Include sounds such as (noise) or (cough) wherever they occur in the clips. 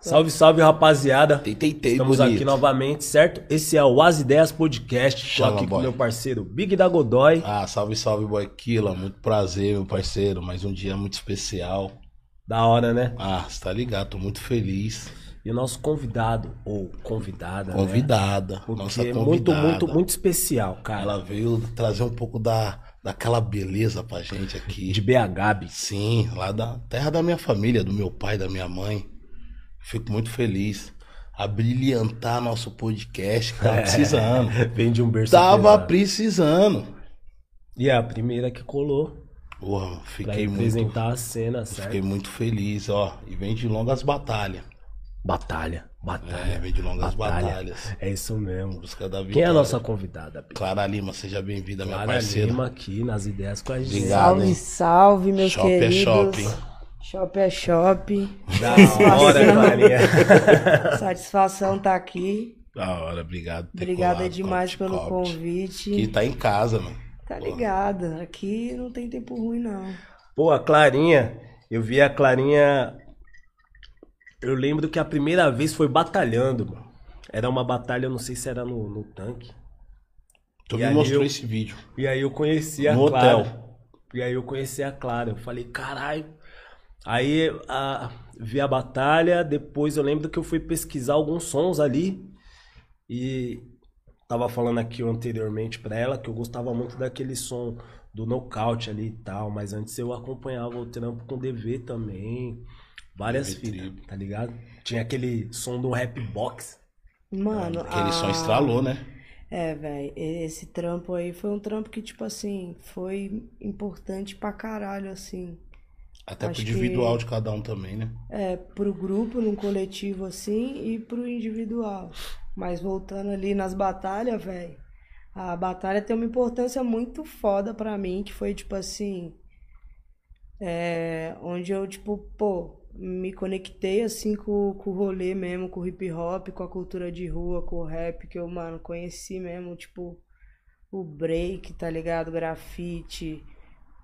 Salve, salve, rapaziada. Tentei, tentei, Estamos bonito. aqui novamente, certo? Esse é o As Ideias Podcast. Tô Chama, aqui com boy. meu parceiro Big da Godoy. Ah, salve, salve, boy Killa. Muito prazer, meu parceiro. Mais um dia muito especial. Da hora, né? Ah, você tá ligado, tô muito feliz. E o nosso convidado, ou convidada, né? Convidada. Porque nossa é convidada. muito, muito, muito especial, cara. Ela veio trazer um pouco da, daquela beleza pra gente aqui. De BH. Sim, lá da terra da minha família, do meu pai, da minha mãe. Fico muito feliz. A brilhantar nosso podcast, que (laughs) tava precisando. Vem de um berço Tava pesado. precisando. E é a primeira que colou Porra, pra fiquei muito, representar a cena, certo? fiquei muito feliz, ó. E vem de longas batalhas. Batalha, batalha. É, vem de longas batalha. batalhas. É isso mesmo. Busca da Quem é a vitória. nossa convidada, Big? Clara Lima, seja bem-vinda, minha Clara parceira. Lima aqui nas ideias com a gente. Obrigado, Salve, hein? salve, meus Shopping é queridos. shopping. Shopping é shopping. Da hora, Clarinha. (laughs) Satisfação tá aqui. Da hora, obrigado. Obrigada colado, demais pelo Copt. convite. Que tá em casa, mano. Tá ligado? Aqui não tem tempo ruim, não. Pô, a Clarinha, eu vi a Clarinha. Eu lembro que a primeira vez foi batalhando, mano. Era uma batalha, eu não sei se era no, no tanque. Tu E me mostrou eu- esse vídeo. E aí eu conheci a No Clara. hotel. E aí eu conheci a Clara. Eu falei, caralho. Aí a, vi a batalha, depois eu lembro que eu fui pesquisar alguns sons ali. E tava falando aqui anteriormente pra ela que eu gostava muito daquele som do nocaute ali e tal. Mas antes eu acompanhava o trampo com DV também. Várias DV fitas, Tribo. tá ligado? Tinha aquele som do rap box. Mano, Aquele a- som estralou, né? É, velho, esse trampo aí foi um trampo que, tipo assim, foi importante pra caralho, assim. Até pro Acho individual que- de cada um também, né? É, pro grupo, num coletivo assim, e pro individual. Mas voltando ali nas batalhas, velho, a batalha tem uma importância muito foda pra mim, que foi tipo assim. É, onde eu, tipo, pô, me conectei assim com, com o rolê mesmo, com o hip hop, com a cultura de rua, com o rap, que eu, mano, conheci mesmo, tipo, o break, tá ligado? Grafite,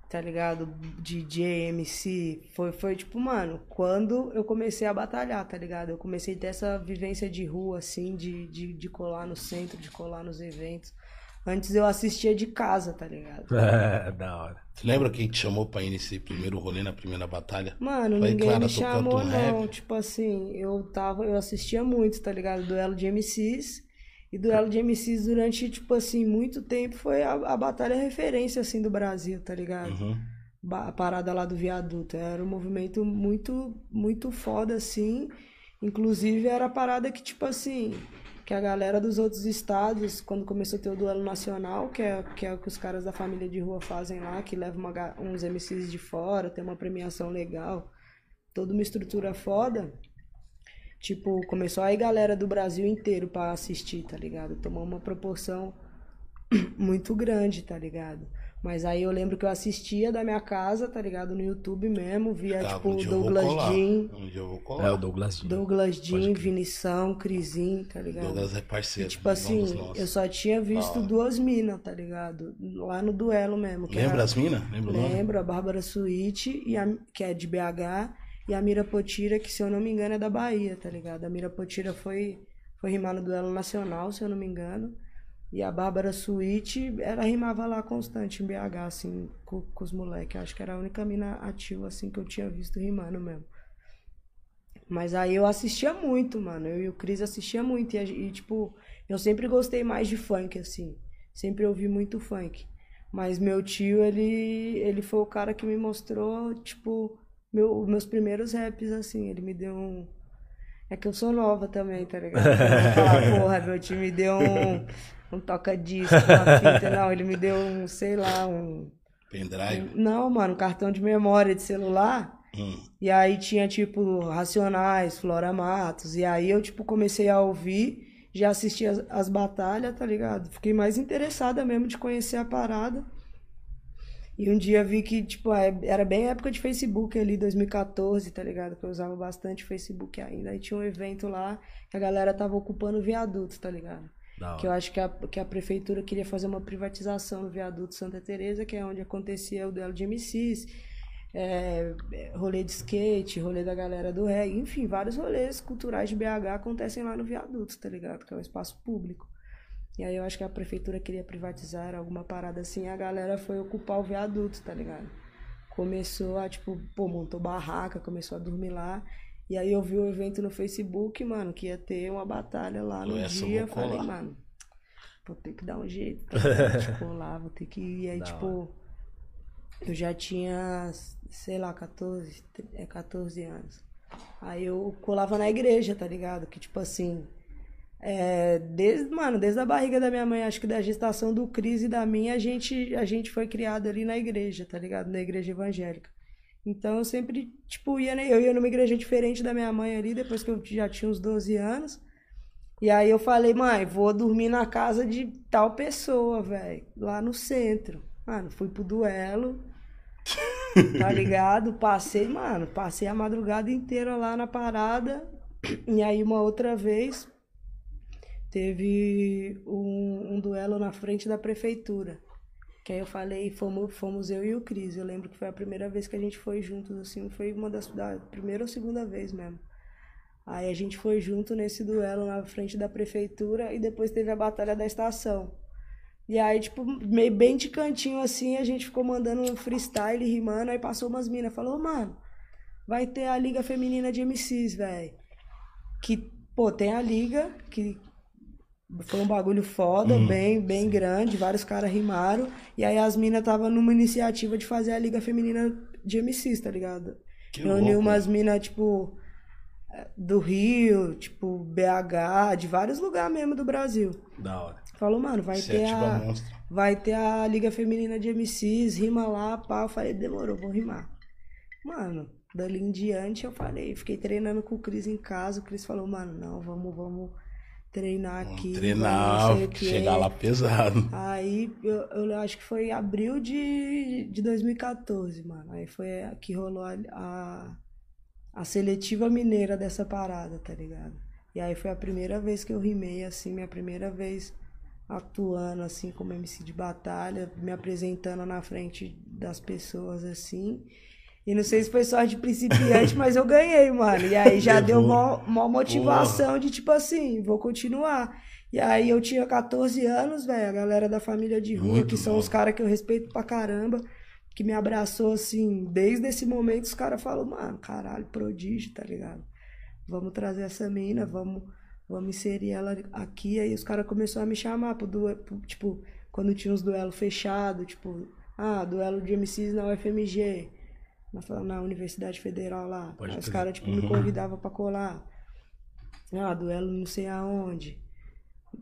tá ligado? DJ, MC. Foi, foi tipo, mano, quando eu comecei a batalhar, tá ligado? Eu comecei a ter essa vivência de rua, assim, de, de, de colar no centro, de colar nos eventos. Antes eu assistia de casa, tá ligado? (laughs) É, da hora. Você lembra quem te chamou pra ir nesse primeiro rolê, na primeira batalha? Mano, Falei, ninguém Clara, me chamou, um não. rap? Tipo assim, eu tava, eu assistia muito, tá ligado? Duelo de MCs. E duelo de MCs durante, tipo assim, muito tempo foi a, a batalha referência, assim, do Brasil, tá ligado? Uhum. a parada lá do viaduto. Era um movimento muito, muito foda, assim. Inclusive, era a parada que, tipo assim, que a galera dos outros estados, quando começou a ter o duelo nacional, que é, que é o que os caras da família de rua fazem lá, que leva uma uns MCs de fora, tem uma premiação legal, toda uma estrutura foda. Tipo, começou aí galera do Brasil inteiro pra assistir, tá ligado? Tomou uma proporção (clears throat) muito grande, tá ligado? Mas aí eu lembro que eu assistia da minha casa, tá ligado? No YouTube mesmo, via Tá, tipo um dia eu vou Douglas colar. Jean, Um dia eu vou É colar. o Douglas Jean. Douglas Jean. Vinição, Crisim, tá ligado? Douglas é parceiro. Tipo assim, eu só tinha visto hora. duas minas, tá ligado? Lá no duelo mesmo. que Lembra era- as minas? Lembra? Lembro, a Bárbara Suíte, e a, que é de BH, e a Mira Potira, que se eu não me engano é da Bahia, tá ligado? A Mira Potira foi, foi rimar no duelo nacional, se eu não me engano. E a Bárbara Suíte, ela rimava lá constante em BH, assim, com, com os moleques. Acho que era a única mina ativa, assim, que eu tinha visto rimando mesmo. Mas aí eu assistia muito, mano. Eu e o Cris assistia muito. E, e, tipo, eu sempre gostei mais de funk, assim. Sempre ouvi muito funk. Mas meu tio, ele, ele foi o cara que me mostrou, tipo, meu, meus primeiros raps, assim. Ele me deu um. É que eu sou nova também, tá ligado? (laughs) Falar, porra, meu tio me deu um, um toca-disco, uma fita. Não, ele me deu um, sei lá, um. Pendrive. Não, mano, um cartão de memória de celular. Hum. E aí tinha, tipo, Racionais, Flora Matos. E aí eu, tipo, comecei a ouvir, já assisti as, as batalhas, tá ligado? Fiquei mais interessada mesmo de conhecer a parada. E um dia vi que, tipo, é- era bem época de Facebook ali, 2014, tá ligado? Que eu usava bastante Facebook ainda. Aí tinha um evento lá que a galera tava ocupando o viaduto, tá ligado? Que eu acho que a, que a prefeitura queria fazer uma privatização no viaduto Santa Teresa, que é onde acontecia o duelo de MCs. é, rolê de skate, rolê da galera do reggae, enfim, vários rolês culturais de BH acontecem lá no viaduto, tá ligado? Que é um espaço público. E aí eu acho que a prefeitura queria privatizar alguma parada assim, e a galera foi ocupar o viaduto, tá ligado? Começou a, tipo, pô, montou barraca, começou a dormir lá. E aí eu vi o evento no Facebook, mano, que ia ter uma batalha lá no eu dia. Falei, mano, vou ter que dar um jeito, (laughs) tá de colar, vou ter que ir. E aí, Da tipo, eu já tinha, sei lá, 14, é 14 anos. Aí eu colava na igreja, tá ligado? Que tipo assim, é, desde, mano, desde a barriga da minha mãe, acho que da gestação do Cris e da minha, a gente, a gente foi criado ali na igreja, tá ligado? Na igreja evangélica. Então eu sempre, tipo, ia, né? eu ia numa igreja diferente da minha mãe ali, depois que eu já tinha uns 12 anos. E aí eu falei, mãe, vou dormir na casa de tal pessoa, velho, lá no centro. Mano, fui pro duelo, (laughs) tá ligado? Passei, mano, passei a madrugada inteira lá na parada. E aí uma outra vez teve um, um duelo na frente da prefeitura. Que aí eu falei, fomos, fomos eu e o Cris. Eu lembro que foi a primeira vez que a gente foi juntos, assim, foi uma das da primeira ou segunda vez mesmo. Aí a gente foi junto nesse duelo na frente da prefeitura e depois teve a batalha da estação. E aí, tipo, meio bem de cantinho assim, a gente ficou mandando um freestyle, rimando, aí passou umas minas, falou, mano, vai ter a Liga Feminina de MCs, velho. Que, pô, tem a Liga, que foi um bagulho foda, bem, bem grande, vários caras rimaram. E aí as minas estavam numa iniciativa de fazer a Liga Feminina de MCs, tá ligado? Que Reuniu umas minas, tipo, eh, do Rio, tipo, BH, de vários lugares mesmo do Brasil. Da hora. Falou, mano, vai ter Iniciativa a. monstra. Vai ter a Liga Feminina de MCs, rima lá, pá. Eu falei, demorou, vou rimar. Mano, dali em diante eu falei, fiquei treinando com o Cris em casa. O Cris falou, mano, não, vamos, vamos treinar aqui. treinar, chegar lá pesado. Aí eu, eu acho que foi abril de, de 2014, mano. Aí foi que rolou a, a, a seletiva mineira dessa parada, tá ligado? E aí foi a primeira vez que eu rimei, assim, minha primeira vez atuando, assim, como MC de batalha, me apresentando na frente das pessoas, assim. E não sei se foi sorte de principiante, mas eu ganhei, mano. E aí já deu Levou. mó, mó motivação de, tipo assim, vou continuar. E aí eu tinha 14 anos, velho, a galera da família de rua, Muito que são bom. os caras que eu respeito pra caramba, que me abraçou, assim, desde esse momento, os caras falaram, mano, caralho, prodígio, tá ligado? Vamos trazer essa mina, vamos, vamos inserir ela aqui. Aí os caras começaram a me chamar pro duelo, pro- tipo, quando tinha uns duelos fechados, tipo, ah, duelo de MCs na UFMG, na, na Universidade Federal lá. Pode Aí os caras, tipo, me convidavam pra colar. Ah, duelo não sei aonde.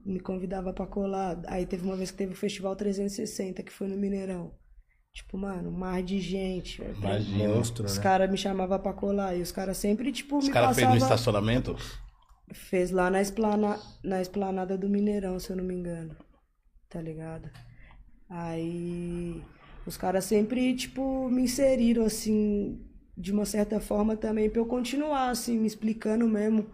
Me convidava pra colar. Aí teve uma vez que teve o Festival 360, que foi no Mineirão. Tipo, mano, mar de gente. velho. Imagina. Monstro, Os né? caras me chamavam pra colar. E os caras sempre, tipo, Os me caras fez passavam... no estacionamento? Fez lá na, esplana... na esplanada do Mineirão, se eu não me engano. Tá ligado? Aí os caras sempre, tipo, me inseriram, assim, de uma certa forma também, pra eu continuar, assim, me explicando mesmo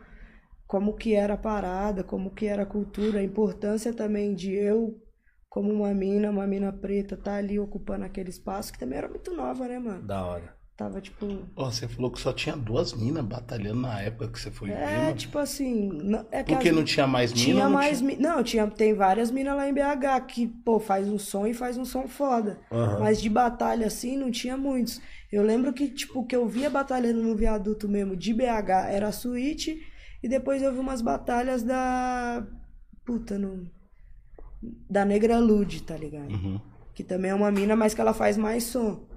como que era a parada, como que era a cultura, a importância também de eu, como uma mina, uma mina preta, tá ali ocupando aquele espaço, que também era muito nova, né, mano? Da hora. Tava, tipo, Ó, você falou que só tinha duas minas batalhando na época que você foi É, tipo assim. não- É que Porque as- não tinha mais mina? Tinha não mais. tinha- mi- Não, tinha, tem várias minas lá em BH que, pô, faz um som e faz um som foda. Aham. Mas de batalha assim, não tinha muitos. Eu lembro que, tipo, que eu via batalhando no viaduto mesmo de BH era a suíte. E depois eu vi umas batalhas da. Puta, no. Da Negra Lude, tá ligado? Uhum. Que também é uma mina, mas que ela faz mais som.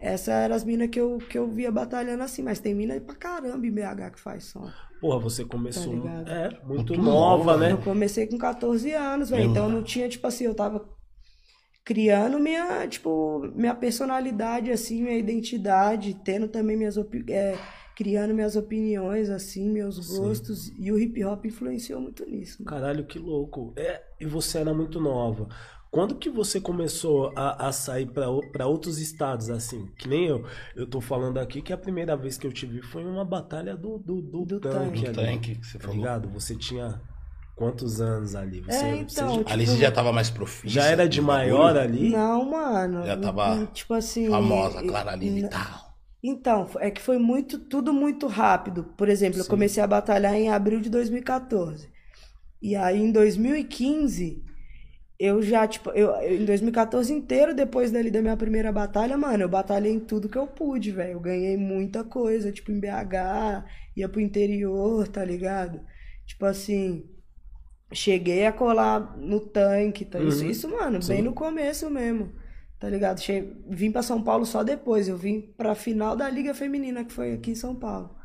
Essa eram as minas que eu, que eu via batalhando assim, mas tem mina pra caramba em BH que faz som. Porra, você começou. Tá é, muito, Muito nova, nova, né? Eu comecei com 14 anos, velho. Meu Então não tinha, tipo assim, eu tava criando minha, tipo, minha personalidade, assim, minha identidade, tendo também minhas é, criando minhas opiniões, assim, meus gostos. E o hip hop influenciou muito nisso. mano. Caralho, que louco. É, e você era muito nova. Quando que você começou a, a sair pra outros estados, assim? Que nem eu. Eu tô falando aqui que a primeira vez que eu te vi foi em uma batalha do, do, do, Do tanque. ali, Do tanque que você tá falou. ligado? Você tinha quantos anos ali? Você, É, você então, já, Ali você já tava mais profissa. já era de maior ali? Não, mano. Já tava Tipo assim. Famosa, Clara Aline e- tal. Então, é que foi muito, tudo muito rápido. Por exemplo, eu Sim. comecei a batalhar em abril de 2014. E aí, em 2015, eu já, tipo, eu, eu- em 2014 inteiro, depois dali da minha primeira batalha, mano, eu batalhei em tudo que eu pude, velho. Eu ganhei muita coisa, tipo, em BH, ia pro interior, tá ligado? Tipo assim, cheguei a colar no tanque, tá? Isso, Uhum. isso, mano, Sim. bem no começo mesmo, tá ligado? Che... Vim pra São Paulo só depois, eu vim pra final da Liga Feminina, que foi aqui em São Paulo,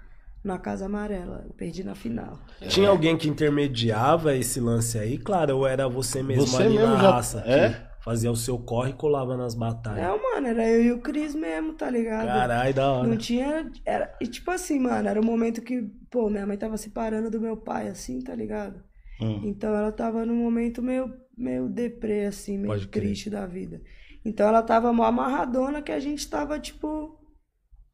na Casa Amarela. Eu perdi na final. Tinha alguém que intermediava esse lance aí? Claro, ou era você mesmo Você ali mesmo na já- raça? é? que Fazia o seu corre e colava nas batalhas. É, mano, era eu e o Cris mesmo, tá ligado? Caralho, da hora. Não tinha. Era, e tipo assim, mano, era o momento que, pô, minha mãe tava separando do meu pai, assim, tá ligado? Hum. Então ela tava num momento meio, meio deprê, assim, meio Pode crer. triste da vida. Então ela tava mó amarradona que a gente tava, tipo,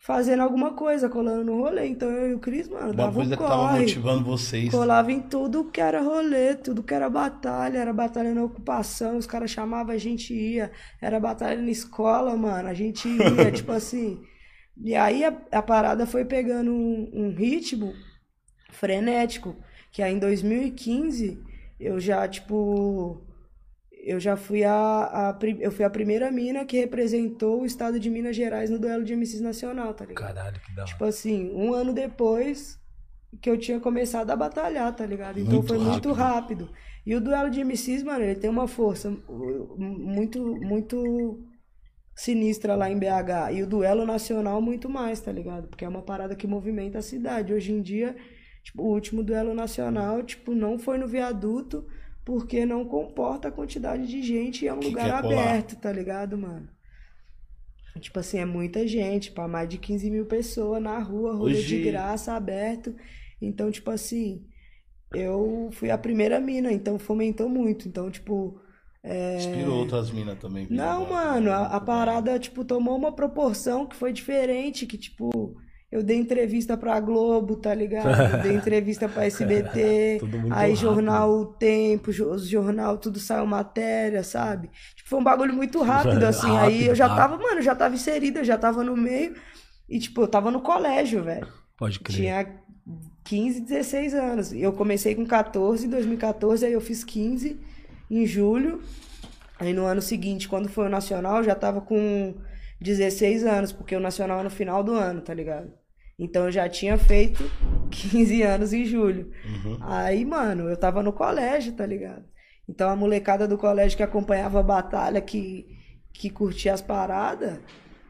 fazendo alguma coisa, colando no rolê. Então eu e o Cris, mano, Uma dava um coisa que tava corre. motivando vocês. Colava em tudo que era rolê, tudo que era batalha, era batalha na ocupação, os caras chamavam, a gente ia, era batalha na escola, mano, a gente ia, (laughs) tipo assim. E aí a, a parada foi pegando um, um ritmo frenético, que aí em 2015 eu já, tipo, eu já fui a, a, eu fui a primeira mina que representou o estado de Minas Gerais no duelo de MCs nacional, tá ligado? Caralho, que da hora. Tipo assim, um ano depois que eu tinha começado a batalhar, tá ligado? Então Muito foi muito rápido. rápido. E o duelo de MCs, mano, ele tem uma força uh, muito, muito sinistra lá em BH. E o duelo nacional muito mais, tá ligado? Porque é uma parada que movimenta a cidade. Hoje em dia, tipo, o último duelo nacional, tipo, não foi no viaduto porque não comporta a quantidade de gente e é um Que lugar aberto, tá ligado, mano? Tipo assim, é muita gente, para mais de 15 mil pessoas na rua, rolê Hoje- de graça, aberto. Então, tipo assim, eu fui a primeira mina, então fomentou muito. Então, tipo, Inspirou outras minas também. não, mano, a, a parada, tipo, tomou uma proporção que foi diferente, que, tipo, eu dei entrevista pra Globo, tá ligado? Dei (laughs) entrevista pra SBT, aí rápido. jornal O Tempo, jornal, tudo saiu matéria, sabe? Tipo, foi um bagulho muito rápido, (laughs) assim, aí Rápido, eu já rápido. tava, mano, eu já tava inserida, eu já tava no meio, e, tipo, eu tava no colégio, velho. Pode crer. Tinha 15, 16 anos. E eu comecei com 14 em 2014, aí eu fiz 15 em julho. Aí no ano seguinte, quando foi o Nacional, eu já tava com 16 anos, porque o Nacional é no final do ano, tá ligado? Então eu já tinha feito (laughs) 15 anos em julho. Uhum. Aí, mano, eu tava no colégio, tá ligado? Então a molecada do colégio que acompanhava a batalha, que, que curtia as paradas,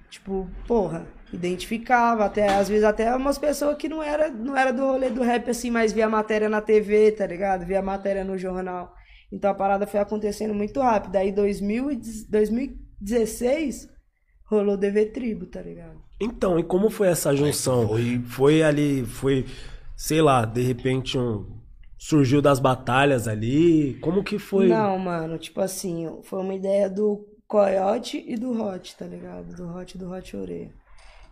tipo, porra, identificava, até, às vezes até umas pessoas que não era, não era do rolê do rap assim, mas via matéria na TV, tá ligado? Via matéria no jornal. Então a parada foi acontecendo muito rápido. Aí 2000 e dez- 2016 rolou DV Tribo, tá ligado? Então, e como foi essa junção? foi- Foi ali, foi, sei lá, de repente um surgiu das batalhas ali. Como que foi? Não, mano, tipo assim, foi uma ideia do Coyote e do Hot, tá ligado? Do Hot e do Hot Oreia.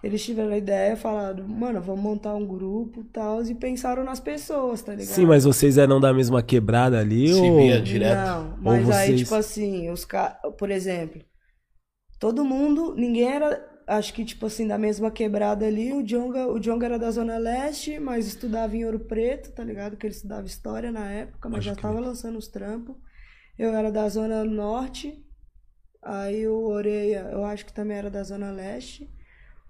Eles tiveram a ideia, falaram, mano, vamos montar um grupo e tal, e pensaram nas pessoas, tá ligado? Sim, mas vocês eram da mesma quebrada ali Se ou via direto. Não, mas Ou aí, vocês- tipo assim, os caras, por exemplo, todo mundo, ninguém era, acho que, tipo assim, da mesma quebrada ali. O Jonga, o Jonga era da Zona Leste, mas estudava em Ouro Preto, tá ligado? Que ele estudava história na época, mas Pode já crer. tava lançando os trampos. Eu era da Zona Norte, aí o Oreia, eu acho que também era da Zona Leste.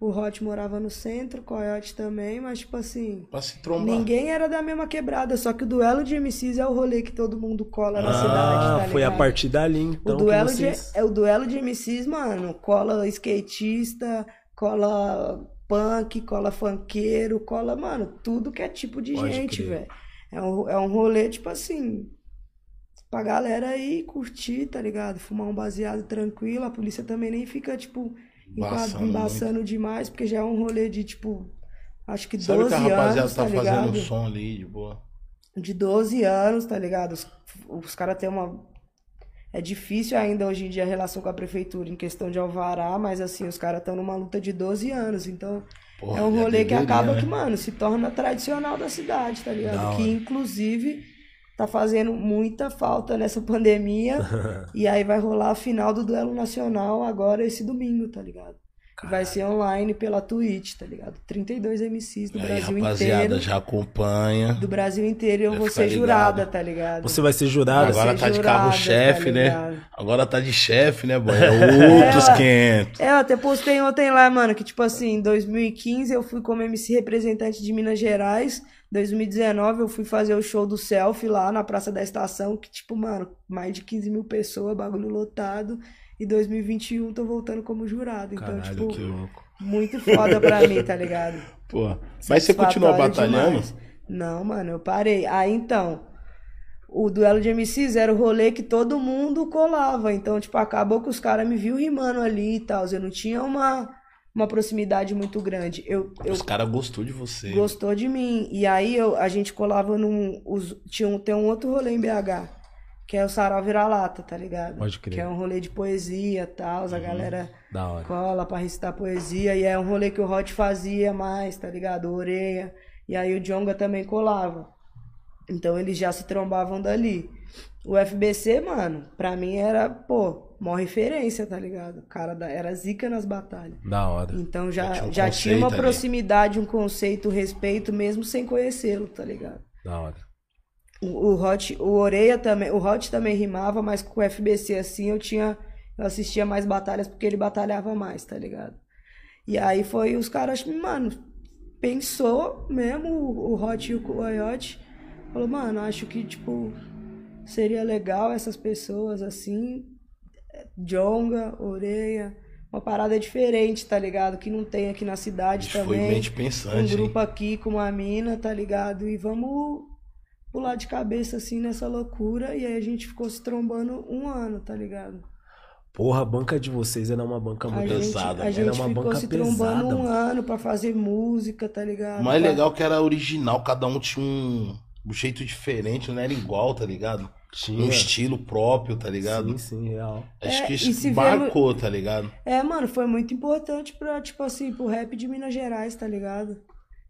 O Hot morava no centro, o Coyote também, mas, tipo assim. Pra se trombar. Ninguém era da mesma quebrada, só que o duelo de MCs é o rolê que todo mundo cola na Ah, cidade, tá foi a partir dali então o duelo vocês... de, é o duelo de MCs, mano. Cola skatista, cola punk, cola funkeiro, cola, mano, tudo que é tipo de Pode gente, velho. É um, é um rolê, tipo assim, pra galera aí curtir, tá ligado? Fumar um baseado tranquilo. A polícia também nem fica, tipo, Embaçando embaçando demais, porque já é um rolê de, tipo, acho que 12 Sabe que a rapaziada anos, tá tá fazendo ligado? som ali, de boa. de 12 anos, tá ligado? Os, os caras têm uma. É difícil ainda hoje em dia a relação com a prefeitura em questão de alvará, mas assim, os caras estão numa luta de 12 anos. Então, Porra, é um já rolê que acaba né? que, mano, se torna tradicional da cidade, tá ligado? hora. Que inclusive tá fazendo muita falta nessa pandemia. (laughs) e aí vai rolar a final do duelo nacional agora esse domingo, tá ligado? Vai ser online pela Twitch, tá ligado? 32 MCs do Aí, Brasil rapaziada, inteiro. já acompanha. Do Brasil inteiro e eu vou ser jurada, ligado. tá ligado? Você vai ser jurado? Vai Agora ser tá de jurada, carro-chefe, tá né? Agora tá de chefe, né, boy? (laughs) É outros É. 500. É, eu até postei ontem lá, mano, que tipo assim, em 2015 eu fui como MC representante de Minas Gerais. 2019 eu fui fazer o show do Selfie lá na Praça da Estação, que tipo, mano, mais de 15 mil pessoas, bagulho lotado. E 2021 tô voltando como jurado. Então, Caralho, tipo, que louco. muito foda pra mim, tá ligado? (laughs) Pô. Mas você continua batalhando? demais. Não, mano, eu parei. Aí então, o duelo de MCs era o rolê que todo mundo colava. Então, tipo, acabou que os caras me viu rimando ali e tal. Eu não tinha uma, uma proximidade muito grande. Eu, eu Os caras gostou de você. gostou de mim. E aí eu, a gente colava num. Os, tinha um, tem um outro rolê em BH, que é o Sarau Vira-Lata, tá ligado? Pode crer. Que é um rolê de poesia e tal. A galera Da hora. cola pra recitar poesia. E é um rolê que o Hot fazia mais, tá ligado? O Oreia. E aí o Jonga também colava. Então eles já se trombavam dali. O FBC, mano, pra mim era, pô, maior referência, tá ligado? O cara da, era zica nas batalhas. Da hora. Então Já já, tinha um já tinha uma ali. proximidade, um conceito, um respeito, mesmo sem conhecê-lo, tá ligado? Da hora. O, o Hot, o Oreia também, o Hot também rimava, mas com o FBC assim eu tinha, eu assistia mais batalhas porque ele batalhava mais, tá ligado? E aí foi os caras, mano, pensou mesmo o, o Hot e o Coyote, falou, mano, acho que tipo seria legal essas pessoas assim, Jonga, Oreia, uma parada diferente, tá ligado? Que não tem aqui na cidade Foi também mente um pensante, hein? grupo aqui com uma mina, tá ligado? E vamos pular de cabeça assim nessa loucura. E aí a gente ficou se trombando um ano, tá ligado? Porra, a banca de vocês era uma banca A muito gente, pesada, a né? gente Era uma ficou banca se trombando pesada, um mano. ano pra fazer música, tá ligado? O mais Pra- legal que era original, cada um tinha um, um jeito diferente, não era igual, tá ligado? Tinha. Um estilo próprio, tá ligado? Sim, sim, real. Acho É, que marcou, tá ligado? É, mano, foi muito importante pra, tipo assim, pro rap de Minas Gerais, tá ligado?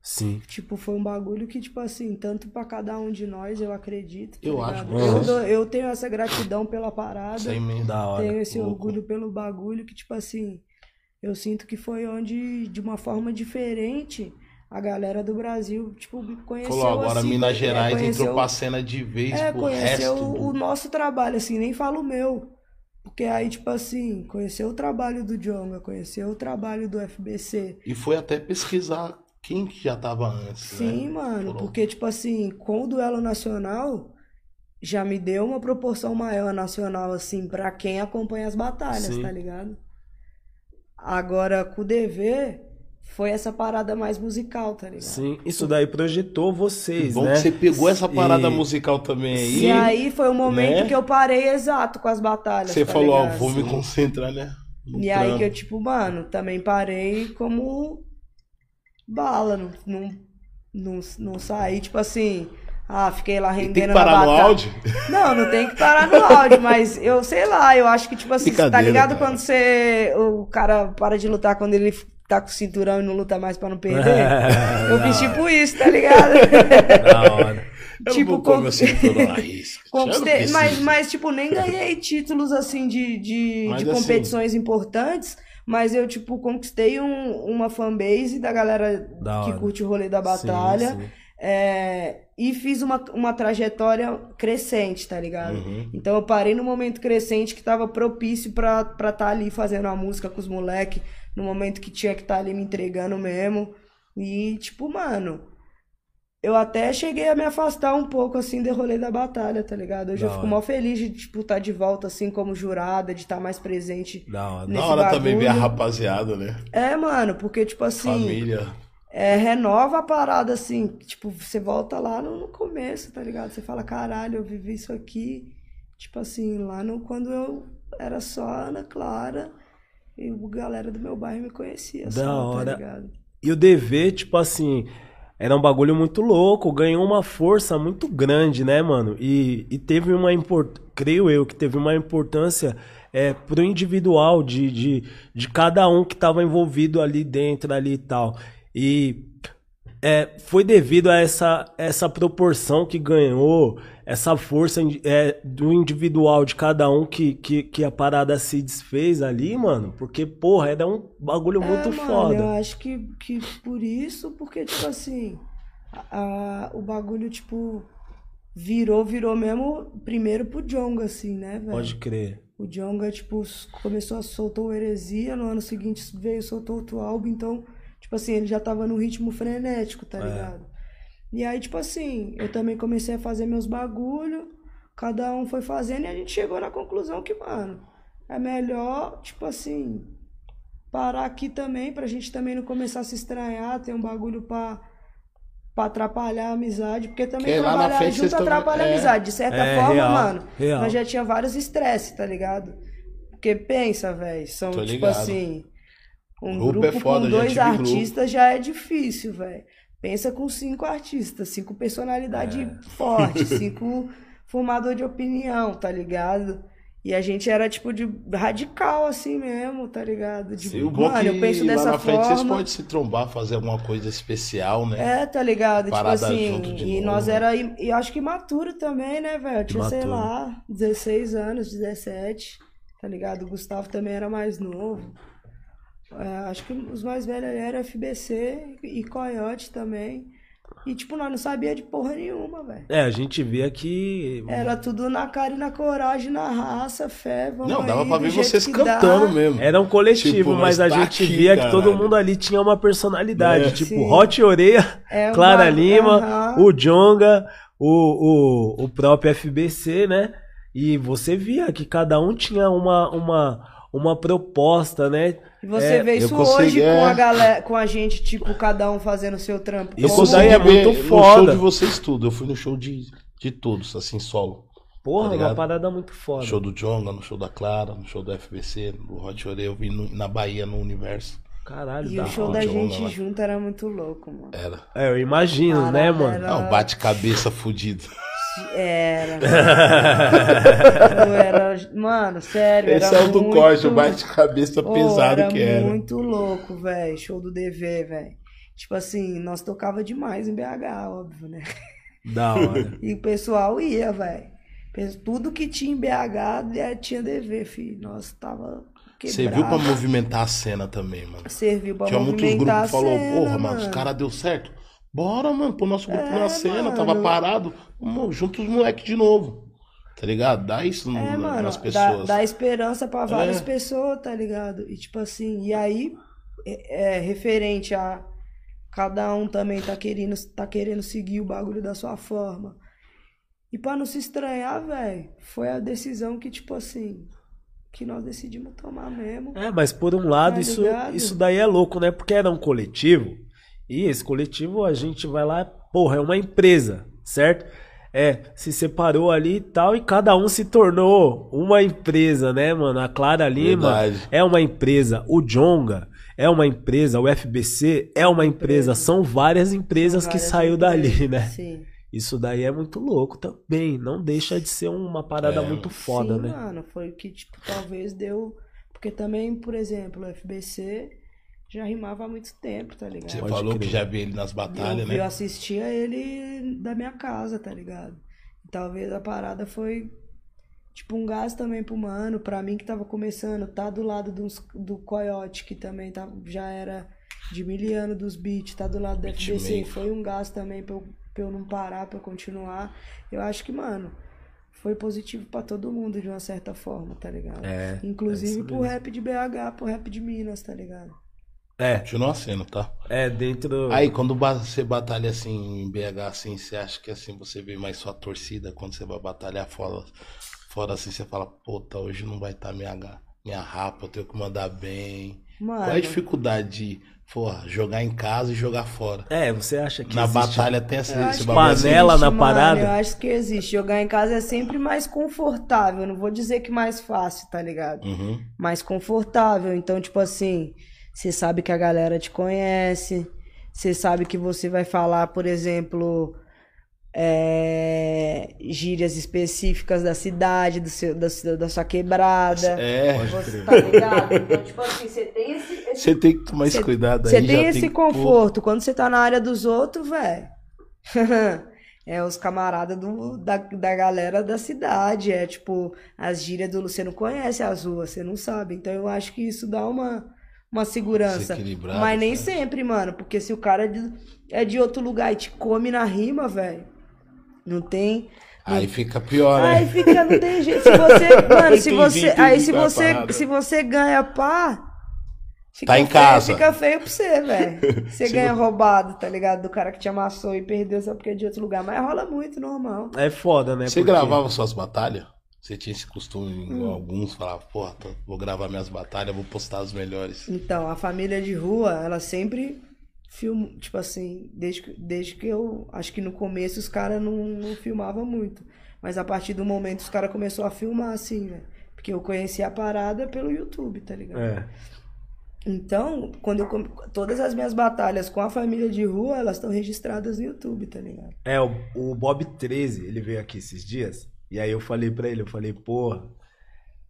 Sim. Tipo, foi um bagulho que, tipo assim, tanto pra cada um de nós, eu acredito. tá Eu ligado? acho Eu, dou- eu tenho essa gratidão pela parada. Isso aí mesmo. Da hora. tenho esse louco. orgulho pelo bagulho que, tipo assim, eu sinto que foi onde, de uma forma diferente, a galera do Brasil, tipo, conheceu Falou, agora assim, Minas é, Gerais conheceu- entrou pra cena de vez É, pro resto. o, o nosso trabalho, assim, nem falo o meu. Porque aí, tipo assim, conheceu o trabalho do Jonga, conheceu o trabalho do FBC. E foi até pesquisar quem que já tava antes, Sim, né? mano, porque, tipo assim, com o duelo nacional, já me deu uma proporção maior nacional, assim, pra quem acompanha as batalhas, Sim. tá ligado? Agora, com o DV, foi essa parada mais musical, tá ligado? Sim. Isso daí projetou vocês, Bom né? que você pegou essa parada E- musical também aí. E aí foi o momento né? que eu parei exato com as batalhas, Você tá falou, ó, vou me concentrar, né? no E aí que eu, tipo, mano, também parei como bala, não, não, não, não saí, tipo assim, ah, fiquei lá E rendendo tem que na parar no áudio? Não, não tem que parar no áudio, mas eu sei lá, eu acho que, tipo assim, tá ligado cara. quando você. O cara para de lutar quando ele tá com o cinturão e não luta mais pra não perder? (laughs) eu fiz tipo isso, tá ligado? (laughs) Da hora. Eu Tipo, con- (laughs) Conquistei, mas, mas, tipo, nem ganhei títulos, assim, de, de, de assim- competições importantes, mas eu, tipo, conquistei um- uma fanbase da galera Da que curte o rolê da batalha. Sim, sim. é, e fiz uma, uma trajetória crescente, tá ligado? Uhum. Então eu parei no momento crescente que tava propício pra estar ali fazendo a música com os moleques, no momento que tinha que estar ali me entregando mesmo. E, tipo, mano, eu até cheguei a me afastar um pouco, assim, do rolê da batalha, tá ligado? Hoje Da eu fico hora. mó feliz de, tipo, estar de volta, assim, como jurada, de estar mais presente. Da hora. nesse hora também ver a bagulho. rapaziada, né? É, mano, porque, tipo assim, Família. é, renova a parada, assim, tipo, você volta lá no, no começo, tá ligado? Você fala, caralho, eu vivi isso aqui, tipo assim, lá no, quando eu era só Ana Clara e a galera do meu bairro me conhecia Da só, hora. tá ligado? E o DV, tipo assim, era um bagulho muito louco, ganhou uma força muito grande, né, mano? E, e teve uma importância, creio eu, que teve uma importância é, pro individual de, de, de cada um que tava envolvido ali dentro ali e tal. E é, foi devido a essa, essa proporção que ganhou, essa força é, do individual de cada um que, que, que a parada se desfez ali, mano. Porque, porra, era um bagulho É, muito mano, foda. Eu acho que, que por isso, porque, tipo assim, a- a- o bagulho, tipo, virou, virou mesmo primeiro pro Jonga, assim, né, velho? Pode crer. O Jonga, tipo, começou a soltar o Heresia, no ano seguinte veio e soltou outro álbum, então, tipo assim, ele já tava no ritmo frenético, tá ligado? E aí, tipo assim, eu também comecei a fazer meus bagulho, cada um foi fazendo e a gente chegou na conclusão que, mano, é melhor, tipo assim, parar aqui também, pra gente também não começar a se estranhar, ter um bagulho pra, pra atrapalhar a amizade, porque também na trabalhar frente junto atrapalha a é. amizade. De certa É, forma, real, mano, real. nós já tinha vários estresses, tá ligado? Porque pensa, velho, são Tô tipo ligado. assim, um Grupo grupo, é foda, com dois artistas já é difícil, velho. Pensa com cinco artistas, cinco personalidades É. fortes, (laughs) cinco formador de opinião, tá ligado? E a gente era tipo de radical assim mesmo, tá ligado? De, E o bom é mano, que eu penso lá dessa na frente vocês forma. podem se trombar, fazer alguma coisa especial, né? É, tá ligado? Parada tipo assim, junto de e novo. nós era, e acho que imaturo também, né, velho? Eu Tinha, sei Imaturo. lá, 16 anos, 17, tá ligado? O Gustavo também era mais novo. É, acho que os mais velhos ali eram FBC e Coyote também. E, tipo, nós não sabia de porra nenhuma, velho. É, a gente via que. Era tudo na cara e na coragem, na raça, fé, vamos Não, dava aí, pra ver vocês cantando dá. mesmo. Era um coletivo, Tipo, mas a tá gente aqui, via que todo mundo ali tinha uma personalidade. É. Tipo, Sim. Hot Oreia, É (laughs) Clara Lima, Aham. o Jonga, o, o, o próprio FBC, né? E você via que cada um tinha uma, uma, uma proposta, né? E você É, vê isso consegui- hoje é. com a galera, com a gente, tipo, cada um fazendo o seu trampo. Isso Eu é consegui ver muito no foda. show de vocês tudo. Eu fui no show de, de todos, assim, solo. Porra, Tá uma parada muito foda. No show do Jonga, no show da Clara, no show do FBC, do Rod Chorei, eu vi no- na Bahia, no Universo. Caralho, E o show da gente lá. junto era muito louco, mano. Era. É, eu imagino, Caralho, né, mano? era- Não, bate-cabeça fudido. Era. (laughs) Era. Mano, sério. Esse era é o do muito... corte, o bate-cabeça Pô, pesado era que era. muito louco, velho. Show do DV, velho. Tipo assim, nós tocava demais em BH, óbvio, né? Da hora. E o pessoal ia, velho. Tudo que tinha em BH é, tinha DV, filho. Nós tava quebrado. Serviu pra movimentar a cena também, mano. Serviu pra Tinha muitos movimentar grupos que falou, cena, porra, mano, os caras deu certo. Bora, mano, pôr nosso grupo É, na cena, mano. tava parado. Vamos, junta os moleques de novo. Tá ligado? Dá isso no- É, mano, nas dá, pessoas. dá esperança pra várias É. pessoas, tá ligado? E tipo assim, e aí, é, é, referente a cada um também tá querendo, tá querendo seguir o bagulho da sua forma. E pra não se estranhar, velho, foi a decisão que, tipo assim, que nós decidimos tomar mesmo. É, mas por um lado, Tá isso, isso daí é louco, né? Porque era um coletivo. E esse coletivo, a gente vai lá, porra, é uma empresa, certo? É, se separou ali e tal, e cada um se tornou uma empresa, né, mano? A Clara Lima Verdade. é uma empresa, o Jonga é uma empresa, o FBC é uma empresa. São várias empresas que Várias saiu dali, empresas, né? Sim. Isso daí é muito louco também. Não deixa de ser uma parada É. muito foda, Sim, né? mano, foi o que, tipo, talvez deu. Porque também, por exemplo, o FBC já rimava há muito tempo, tá ligado? Você Pode falou crer. que já viu ele nas batalhas, eu, eu né? assistia ele da minha casa, tá ligado? E talvez a parada foi tipo um gás também pro mano, pra mim que tava começando, tá do lado dos- do Coyote, que também tá, já era de miliano dos beats, tá do lado do FBC, Beatmaker. foi um gás também pra eu, pra eu não parar, pra eu continuar. Eu acho que, mano, foi positivo pra todo mundo de uma certa forma, tá ligado? É, Inclusive é isso pro rap de BH, pro rap de Minas, tá ligado? É, Continua sendo, tá? é dentro. Aí, quando você batalha assim em BH, assim, você acha que assim você vê mais sua torcida quando você vai batalhar fora, fora assim, você fala, puta, hoje não vai estar minha, ga- minha rapa, eu tenho que mandar bem. Qual é a Mano, dificuldade de, porra, jogar em casa e jogar fora? É, você acha que Na existe- batalha tem essa, esse assim? Panela na mano, parada? Eu acho que existe. Jogar em casa é sempre mais confortável. Não vou dizer que mais fácil, tá ligado? Uhum. Mais confortável. Então, tipo assim, você sabe que a galera te conhece. Você sabe que você vai falar, por exemplo. é, gírias específicas da cidade, do seu, da, sua- da sua quebrada. É, Você tá ligado? Então, tipo assim, você tem esse, esse você tem que tomar esse Cê- cuidado aí. Você tem esse pôr- conforto. Quando você tá na área dos outros, velho. (laughs) é os camaradas da, da galera da cidade. É tipo, as gírias do. Você não conhece as ruas, você não sabe. Então eu acho que isso dá uma, uma segurança. Desequilibrado, Mas nem sempre, mano. Porque se o cara é de, é de outro lugar e te come na rima, velho. Não tem. Aí fica pior, Aí né? fica, não tem jeito. Se (laughs) você, mano, se você, entendi aí se é a você, parada. se você ganha pá, fica Tá em feio, casa. Fica feio pra você, velho. (laughs) Você ganha roubado, tá ligado? Do cara que te amassou e perdeu só porque é de outro lugar. Mas rola muito, normal. É foda, né? Você Porque- gravava suas batalhas? Você tinha esse costume, Hum. alguns, falar, porra, tô- vou gravar minhas batalhas, vou postar as melhores. Então, a família de rua, ela sempre filma, tipo assim, desde, que- desde que eu, acho que no começo os caras não, não filmavam muito. Mas a partir do momento os caras começaram a filmar assim, velho. Porque eu conheci a parada pelo YouTube, tá ligado? É. Então, quando eu todas as minhas batalhas com a família de rua, elas estão registradas no YouTube, tá ligado? É, o, o Bob 13, ele veio aqui esses dias. E aí eu falei pra ele, eu falei, porra,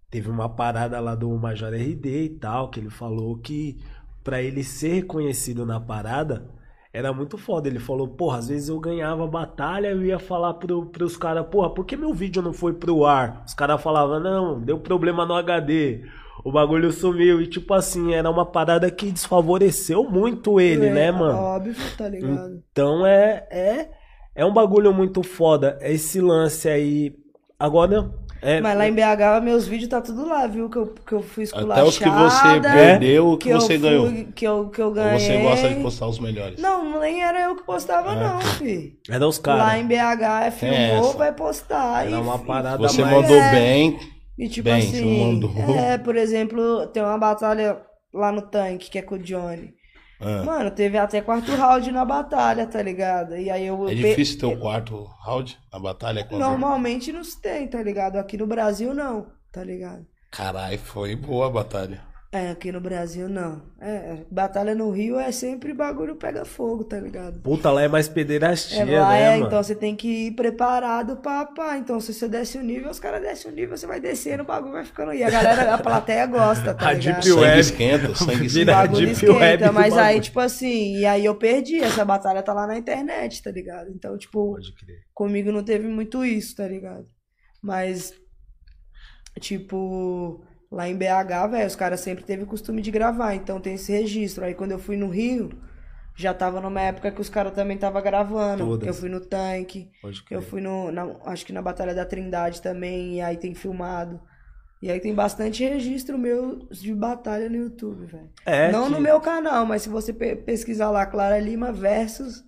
teve uma parada lá do Major RD e tal, que ele falou que pra ele ser reconhecido na parada era muito foda. Ele falou, porra, às vezes eu ganhava batalha, eu ia falar pro, pros caras, porra, por que meu vídeo não foi pro ar? Os caras falavam, não, deu problema no HD. O bagulho sumiu. E tipo assim, era uma parada que desfavoreceu muito ele, É, né, mano? Óbvio, tá ligado? Então é, é, é um bagulho muito foda. Esse lance aí. Agora. É, Mas lá em BH, meus vídeos tá tudo lá, viu? Que eu, que eu fui esculachada. Até os que você perdeu, o que, eu você fui- ganhou. Que eu, que eu Ou ganhei. você gosta de postar os melhores? Não, nem era eu que postava, não, fi. Era os Lá caras. em BH, é filmou, essa. vai postar. Era e- uma parada Você mais- mandou É. bem. E tipo Bem, assim, você mandou. é, por exemplo, tem uma batalha lá no tanque, que é com o Johnny. Ah, Mano, teve até quarto round na batalha, tá ligado? E aí eu é difícil ter o quarto round na batalha contra. Normalmente não se tem, tá ligado? Aqui no Brasil não, tá ligado? Caralho, foi boa a batalha. É, aqui no Brasil não. É, batalha no Rio é sempre bagulho pega fogo, tá ligado? Puta, lá é mais É, pederastia, lá né, é, mano? então você tem que ir preparado pra, pá. Então, se você desce o nível, os caras descem o nível, você vai descendo, o bagulho vai ficando. E a galera, a plateia gosta, tá (laughs) A ligado? Deep (laughs) O Sangue Web. esquenta, sangue esquenta. bagulho Deep Web esquenta, mas aí, bagulho. tipo assim, e aí eu perdi, essa batalha tá lá na internet, tá ligado? Então, tipo, Pode crer. comigo não teve muito isso, tá ligado? Mas, tipo, lá em BH, velho, os caras sempre teve o costume de gravar, então tem esse registro. Aí quando eu fui no Rio, já tava numa época que os caras também tava gravando. Todas. Eu fui no tanque, eu fui no, na- acho que na Batalha da Trindade também, e aí tem filmado. E aí tem bastante registro meu de batalha no YouTube, velho. É Não que- no meu canal, mas se você pe- pesquisar lá Clara Lima versus,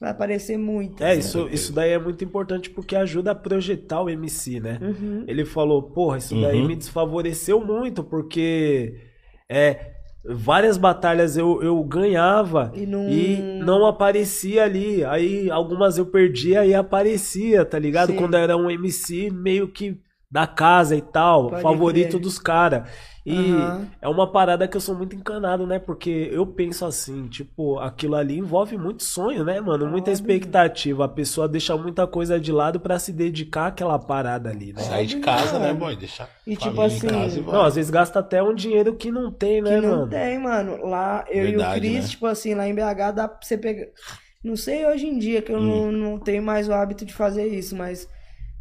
vai aparecer muito. É, isso, isso daí é muito importante porque ajuda a projetar o MC, né? Uhum. Ele falou, porra, isso daí Uhum. me desfavoreceu muito, porque é, várias batalhas eu, eu ganhava E não- não aparecia ali. Aí algumas eu perdia e aparecia, tá ligado? Sim. Quando era um MC meio que da casa e tal, Pode favorito crer. dos caras. E Aham. é uma parada que eu sou muito encanado, né? Porque eu penso assim, tipo, aquilo ali envolve muito sonho, né, mano? Muita expectativa. A pessoa deixa muita coisa de lado pra se dedicar àquela parada ali, né? Sair de casa, né, boy? Deixar E, tipo assim, em casa e. Não, às vezes gasta até um dinheiro que não tem, né, Que não mano? tem, mano. Lá, eu e Verdade, o Cris, né? tipo assim, lá em BH dá pra você pegar. Não sei hoje em dia, que eu Hum. não, não tenho mais o hábito de fazer isso, mas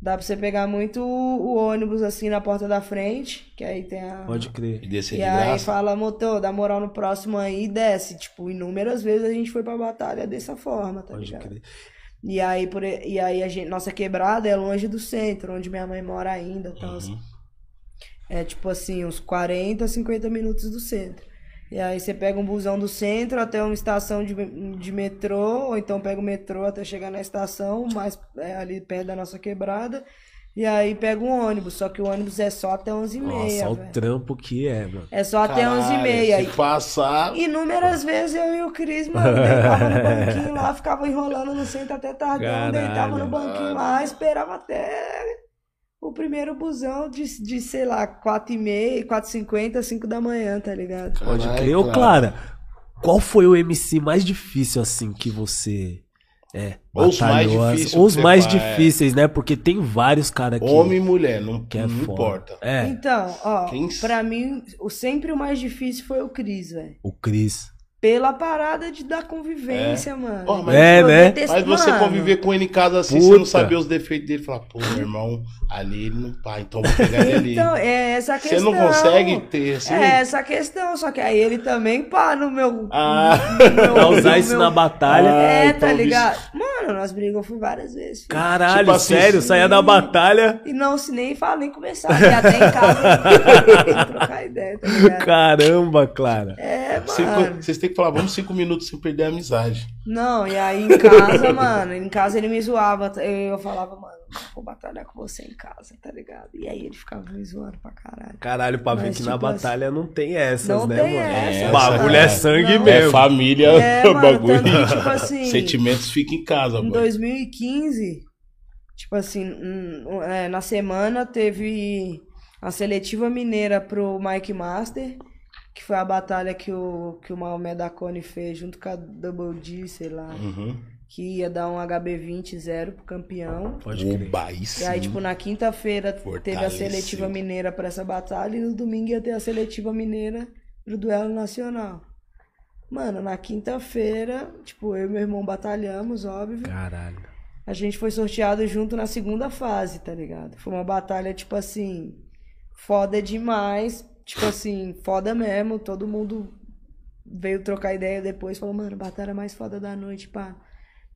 dá pra você pegar muito o, ônibus assim na porta da frente, que aí tem a. Pode crer. E descer E de aí graça. fala, motor, dá moral no próximo aí e desce. Tipo, inúmeras vezes a gente foi pra batalha dessa forma, tá Pode ligado? crer. E aí, por, e aí a gente, nossa quebrada é longe do centro, onde minha mãe mora ainda. Então, Uhum. é tipo assim, uns 40, 50 minutos do centro. E aí você pega um busão do centro até uma estação de, de metrô, ou então pega o metrô até chegar na estação, mais é, ali perto da nossa quebrada. E aí pega um ônibus, só que o ônibus é só até 11h30, Nossa, velho. o trampo que é, mano. É só até Caralho, 11h30. Se passar. Inúmeras vezes eu e o Cris, mano, deitava no (laughs) banquinho lá, ficava enrolando no centro até tardão, Caralho. deitava no banquinho lá, esperava até o primeiro busão de, de sei lá, 4h30, 4h50, 5 da manhã, tá ligado? Pode crer. Ô, Clara. Qual foi o MC mais difícil, assim, que você É. Ou os mais difíceis Ou os mais é. difíceis, né? Porque tem vários caras que, Homem e mulher, não, que é não foda. importa. É, Então, ó, Quem- pra mim, o, sempre o mais difícil foi o Cris, velho. o Cris. Pela parada de dar convivência, mano. Ó, mas- É, né? detesto- Mas você mano, conviver com ele em casa assim, você não Puta. saber os defeitos dele, falar, pô, meu irmão, ali ele não pá, então vou pegar ele ali. Então, é essa você questão. não consegue ter assim. É essa questão, só que aí ele também pá no meu. Ah. no meu- usar no isso meu- na batalha. Ah, É, então, tá ligado? Mano, nós brigamos fui várias vezes. filho. Caralho, Tipo assim, sério, sim. saía da batalha. E não se nem fala, nem conversar. E até em casa (laughs) trocar ideia, tá ligado? Caramba, Clara. É, mano. vocês têm que falar, vamos cinco minutos sem perder a amizade. Não, e aí em casa, mano, em casa ele me zoava. Eu, eu falava, mano, vou batalhar com você em casa, tá ligado? E aí ele ficava me zoando pra caralho. Caralho, pra ver que na tipo batalha não tem essas, Não né, tem mano? essas, O bagulho é sangue Não. mesmo. É família, É, (laughs) o mano, bagulho. tanto tipo assim, Sentimentos ficam em casa, Em mano. 2015, tipo assim, é, na semana teve a seletiva mineira pro Mike Master, que foi a batalha que o, que o Maomé da Cone fez junto com a Double D, sei lá, Uhum. que ia dar um HB20 zero pro campeão. Pode crer. Oba, aí sim. E aí, tipo, na quinta-feira teve a seletiva mineira pra essa batalha e no domingo ia ter a seletiva mineira pro duelo nacional. Mano, na quinta-feira, tipo, eu e meu irmão batalhamos, óbvio. Caralho. A gente foi sorteado junto na segunda fase, tá ligado? Foi uma batalha, tipo assim, foda demais. Tipo assim, foda mesmo. Todo mundo veio trocar ideia depois. Falou, mano, batalha mais foda da noite, pá.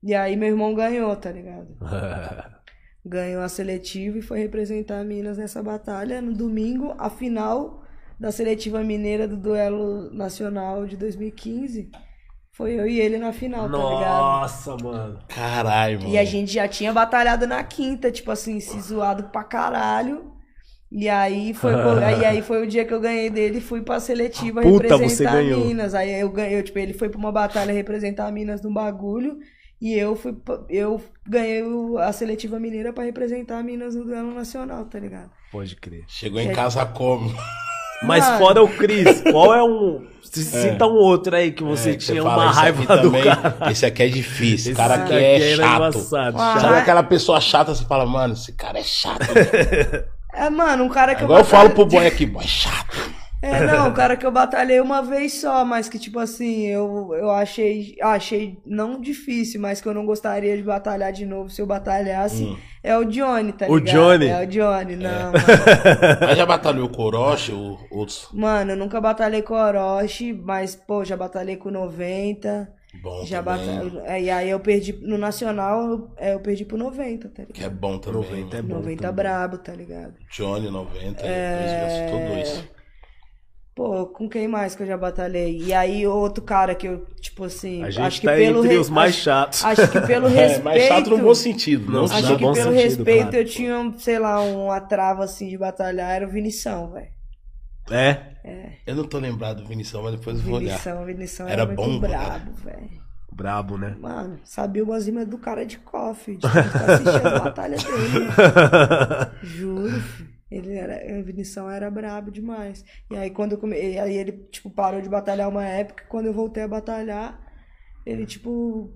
E aí meu irmão ganhou, tá ligado? (laughs) Ganhou a seletiva e foi representar Minas nessa batalha. No domingo, a final da seletiva mineira do duelo nacional de 2015. Foi eu e ele na final, tá ligado? Nossa, mano. Caralho, mano. E a gente já tinha batalhado na quinta, tipo assim, se zoado pra caralho. E aí foi, (laughs) aí, aí foi o dia que eu ganhei dele e fui pra seletiva Puta, você representar ganhou. Minas. Aí eu ganhei, tipo, ele foi pra uma batalha representar Minas no bagulho. E eu fui pra- eu ganhei a seletiva mineira pra representar Minas no duelo nacional, tá ligado? Pode crer. Chegou em casa como? Mas Mano. fora o Cris, qual é um. se- Cita um outro aí que você É, que tinha fala, uma "Esse raiva aqui do também- cara. Esse aqui é difícil. Esse cara aqui daqui é chato. embaçado, Ah, chato. Sabe aquela pessoa chata, você fala, mano, esse cara é chato. (laughs) É, mano, um cara que Agora eu batalhei- falo pro boy aqui, boy, chato. (laughs) É, não, o cara que eu batalhei uma vez só, mas que, tipo assim, eu, eu achei, achei não difícil, mas que eu não gostaria de batalhar de novo se eu batalhasse, Hum. é o Johnny, tá O ligado? Johnny? É o Johnny, não, mano. (laughs) Mas já batalhou com o Orochi ou outros? Mano, eu nunca batalhei com o Orochi, mas, pô, já batalhei com o 90, Bom já também. batalhei, e aí eu perdi, no Nacional, eu, é, eu perdi pro 90, tá Que é ligado? bom também. 90 é bom 90 também. brabo, tá ligado? Johnny 90, É. dois versus dois. Pô, com quem mais que eu já batalhei? E aí, outro cara que eu, tipo assim, A gente acho que tá pelo entre re- os mais acho- chatos. Acho que pelo (laughs) É, respeito. mas chato no bom sentido. Não, Não. Acho que bom pelo sentido, respeito claro. eu tinha, sei lá, uma trava assim de batalhar, era o Vinição, velho. É, Eu não tô lembrado do Vinição, mas depois eu vou olhar. Vinição, Vinição Era era, muito bom, brabo, velho. brabo, né? Mano, sabia umas rimas do cara de coffee, de tá assistindo a batalha dele. mano. (laughs) Juro, filho. Ele era, a Vinição era brabo demais. E aí quando eu come... e aí ele, tipo, parou de batalhar uma época, quando eu voltei a batalhar, ele, tipo,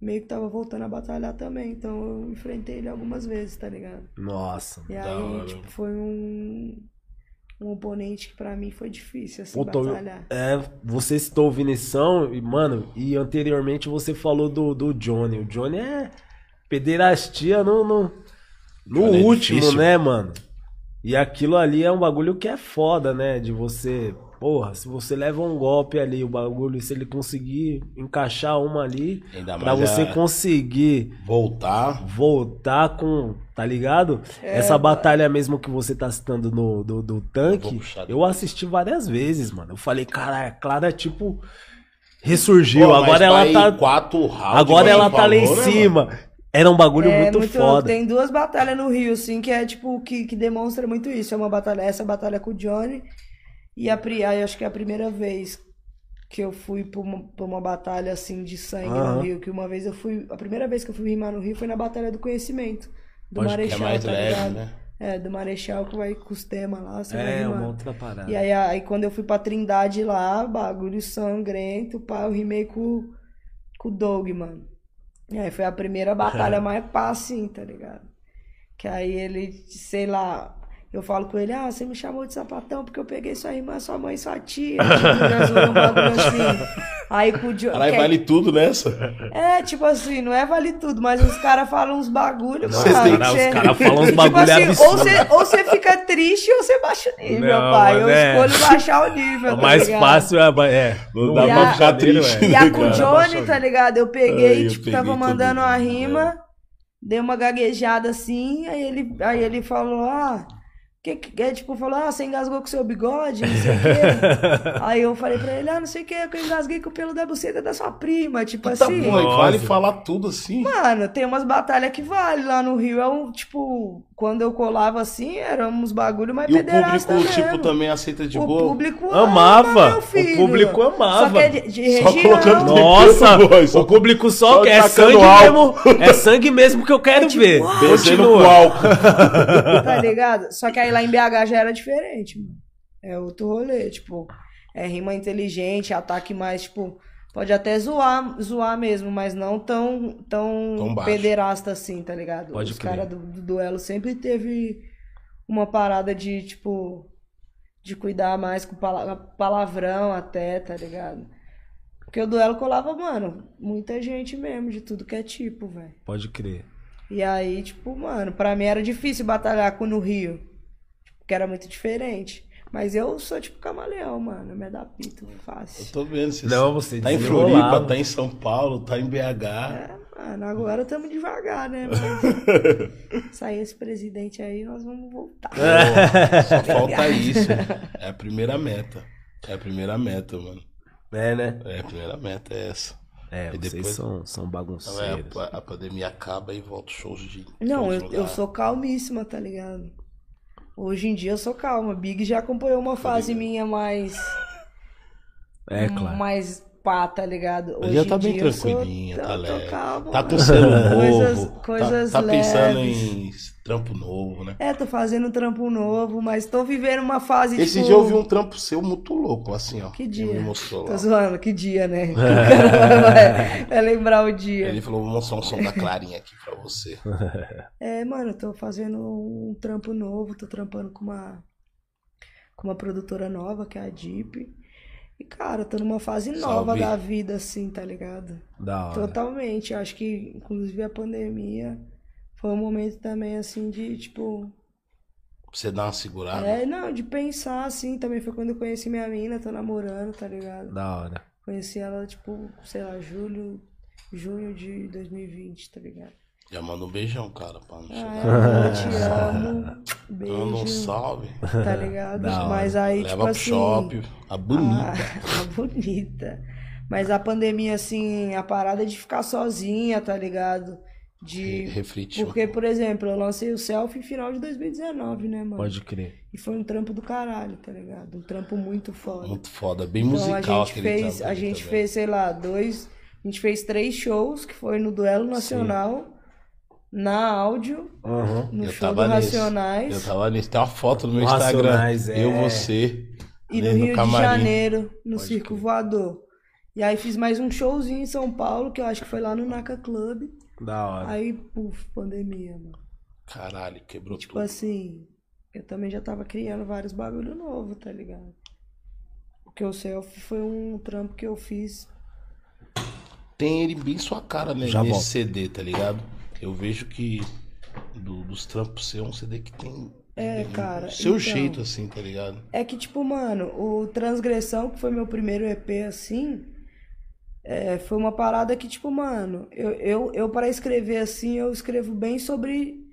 meio que tava voltando a batalhar também. Então eu enfrentei ele algumas vezes, tá ligado? Nossa. E aí, tipo, foi um, um oponente que pra mim foi difícil, assim, Puta, eu- batalhar. é, você citou o Vinição, e, mano, e anteriormente você falou do, do Johnny. O Johnny é pederastia no, no, no é último, difícil. né, mano? E aquilo ali é um bagulho que é foda, né? De você. Porra, se você leva um golpe ali, o bagulho, se ele conseguir encaixar uma ali, Ainda pra você a- conseguir voltar. voltar com. Tá ligado? É, Essa batalha mesmo que você tá citando no, do, do Eu tanque, puxar eu assisti várias vezes, mano. Eu falei, cara, a Clara, tipo, ressurgiu. Pô, agora ela tá. Quatro rounds, Agora ela tá lá em né, mano? cima. Era um bagulho É, muito, foda. Tem duas batalhas no Rio, assim, que é tipo, que, que demonstra muito isso. É uma batalha, essa batalha com o Johnny. E a, pri- aí acho que é a primeira vez que eu fui pra uma, pra uma batalha assim de sangue Aham. no Rio. Que uma vez eu fui. A primeira vez que eu fui rimar no Rio foi na Batalha do Conhecimento. Do Pode- que é Que é Marechal, mais tá leve, ligado? né? É, do Marechal que vai com os temas lá, você vai É, uma outra parada. E aí, aí quando eu fui pra Trindade lá, bagulho sangrento, pá, eu rimei com, com o Doug, mano. É, foi a primeira batalha (laughs) mais pá, assim, tá ligado? Que aí ele, sei lá, eu falo com ele, ah, você me chamou de sapatão porque eu peguei sua irmã, sua mãe, sua tia. (laughs) Tipo, um bagulho assim. Aí com o Diogo. Caralho, vale tudo nessa. É, tipo assim, não é vale tudo, mas os caras falam uns bagulho, Cê mano. tem- que Os caras falam uns (laughs) tipo bagulho assim, ou você, ou você fica triste ou você baixa o nível, Não, pai. Eu é. escolho baixar o nível. O tá mais ligado? fácil é. é Não no dá pra a- ficar triste. E a com o Cara, Johnny, tá ligado? Eu peguei, Ai, eu tipo, peguei tava mandando uma rima, dei uma gaguejada assim, aí ele, aí ele falou, ah, que, que é, tipo, falou, ah, você engasgou com seu bigode, não sei o quê. (laughs) aí eu falei pra ele, ah, não sei o que, eu engasguei com o pelo da buceta da sua prima, tipo Tá assim. Nossa. vale falar tudo assim. Mano, tem umas batalhas que vale lá no Rio. É um, tipo, quando eu colava assim, eram uns bagulho mais E o público, tipo, mesmo. também aceita de o boa. público Amava. O público amava. Só que é de, de região. Nossa, o público só, só quer. É sangue álcool. mesmo. É sangue mesmo que eu quero tipo, ver. álcool. tá ligado? Só que aí lá em BH já era diferente, mano. É outro rolê, tipo, é rima inteligente, ataque mais, tipo, pode até zoar, zoar mesmo, mas não tão, tão, Tão baixo. pederasta assim, tá ligado? Pode Os caras do, do duelo sempre teve uma parada de, tipo, de cuidar mais com pala- palavrão até, tá ligado? Porque o duelo colava, mano, muita gente mesmo, de tudo que é tipo, velho. Pode crer. E aí, tipo, mano, pra mim era difícil batalhar com no Rio. Porque era muito diferente. Mas eu sou tipo camaleão, mano. Eu me adapto Eu fácil. tô vendo. Você Não, você tá em. Floripa, tá em São Paulo, tá em BH. É, mano, agora estamos devagar, né? (laughs) Mas sair esse presidente aí, nós vamos voltar. Pô, só (laughs) falta isso. É a primeira meta. É a primeira meta, mano. É, né? É a primeira meta, é essa. É, E vocês depois- são, são Então, é, bagunceiros. a, a pandemia acaba e volta os shows de. Não, eu, eu sou calmíssima, tá ligado? Hoje em dia eu sou calma. Big já acompanhou uma fase minha mais. É, claro. Mais pá, tá ligado? Hoje já tá em bem dia tranquilinha, tá tô- tô leve. calma, Tá com mano. selo novo. Coisas- tá- coisas tá, pensando em trampo novo, né? É, tô fazendo um trampo novo, mas tô vivendo uma fase Esse tipo... dia eu vi um trampo seu muito louco, assim, ó. Que Ele dia? me mostrou lá. Tô zoando, que dia, né? Vai, (laughs) vai (laughs) lembrar o dia. Ele falou, vou mostrar um som da Clarinha aqui pra você. (laughs) É, mano, tô fazendo um trampo novo, tô trampando com uma com uma produtora nova, que é a Deep. E, cara, tô numa fase nova Salve. da vida, assim, tá ligado? Da hora. Totalmente. Acho que, inclusive, a pandemia foi um momento também, assim, de, tipo, Pra você dar uma segurada. É, não, de pensar assim, também foi quando eu conheci minha mina, tô namorando, tá ligado? Da hora. Conheci ela, tipo, sei lá, julho, junho de 2020, tá ligado? Já manda um beijão, cara, pra não Ah, chegar. é, eu te (laughs) amo, um salve. tá ligado? Hora. Mas aí, Leva tipo pro assim... shopping. A bonita. Ah, (laughs) a bonita. Mas a pandemia, assim, a parada de ficar sozinha, tá ligado? De... Refletiu. Porque, por exemplo, eu lancei o Selfie em final de 2019, né, mano? Pode crer. E foi um trampo do caralho, tá ligado? Um trampo muito foda. Muito foda. Bem Então musical a gente aquele fez, a gente também. fez, sei lá, dois, a gente fez três shows, que foi no Duelo Nacional, na áudio, Uhum. no Eu show do. Racionais Eu tava nisso. Tem uma foto no meu O Instagram. Racionais, é. Eu, você. e no Rio de camarim. Janeiro, no Pode Circo crer. Voador. E aí fiz mais um showzinho em São Paulo, que eu acho que foi lá no Naka Club. Da hora. Aí, puf, pandemia, mano. Caralho, quebrou Tipo tudo. assim, eu também já tava criando vários bagulho novo, tá ligado? Porque o selfie foi um trampo que eu fiz Tem ele bem sua cara, né? Já nesse volto. CD, tá ligado? Eu vejo que do- dos trampos seu é um CD que tem. É, tem cara, Seu então. jeito, assim, tá ligado? É que, tipo, mano, o Transgressão, que foi meu primeiro EP, assim, é, foi uma parada que, tipo, mano, eu, eu, eu para escrever assim, eu escrevo bem sobre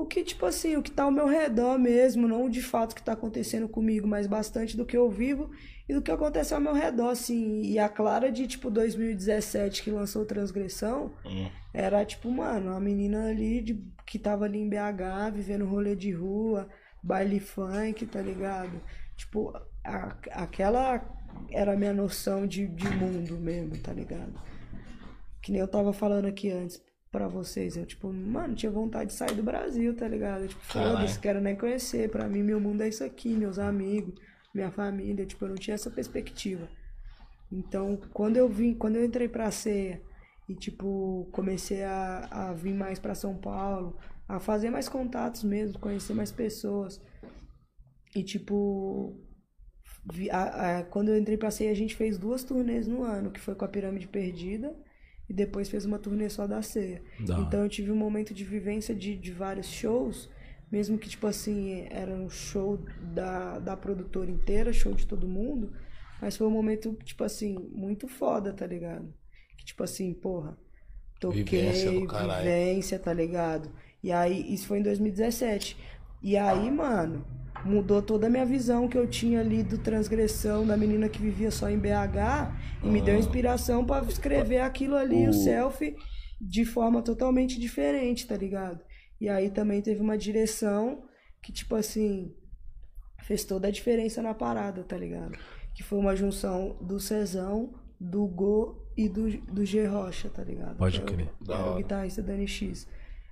o que, tipo assim, o que tá ao meu redor mesmo, não de fato o que tá acontecendo comigo, mas bastante do que eu vivo e do que acontece ao meu redor, assim. E a Clara de, tipo, 2017, que lançou Transgressão, Hum. era tipo, mano, uma menina ali de, que tava ali em BH, vivendo rolê de rua, baile funk, tá ligado? Tipo, a- aquela era a minha noção de, de mundo mesmo, tá ligado? Que nem eu tava falando aqui antes pra vocês. Eu, tipo, mano, tinha vontade de sair do Brasil, tá ligado? Eu, tipo, foda-se, quero nem conhecer. Pra mim, meu mundo é isso aqui, meus amigos, minha família. Tipo, eu não tinha essa perspectiva. Então, quando eu vim, quando eu entrei pra ceia E, tipo, comecei a, a vir mais pra São Paulo, a fazer mais contatos mesmo, conhecer mais pessoas. E, tipo, vi- a- a- quando eu entrei pra ceia, a gente fez duas turnês no ano, que foi com a Pirâmide Perdida e depois fez uma turnê só da ceia. Hora. Então eu tive um momento de vivência de, de vários shows, mesmo que, tipo assim, era um show da, da produtora inteira, show de todo mundo, mas foi um momento, tipo assim, muito foda, tá ligado? Que, tipo assim, porra, toquei, Vivência vivência, tá ligado? E aí, isso foi em 2017. E aí, mano, mudou toda a minha visão que eu tinha ali do transgressão da menina que vivia só em BH e me deu inspiração pra escrever aquilo ali, o, O- selfie, de forma totalmente diferente, tá ligado? E aí também teve uma direção que, tipo assim, fez toda a diferença na parada, tá ligado? Que foi uma junção do Cezão, do Go e do, do G Rocha, tá ligado? Pode Que é o- crer. era o guitarrista da NX.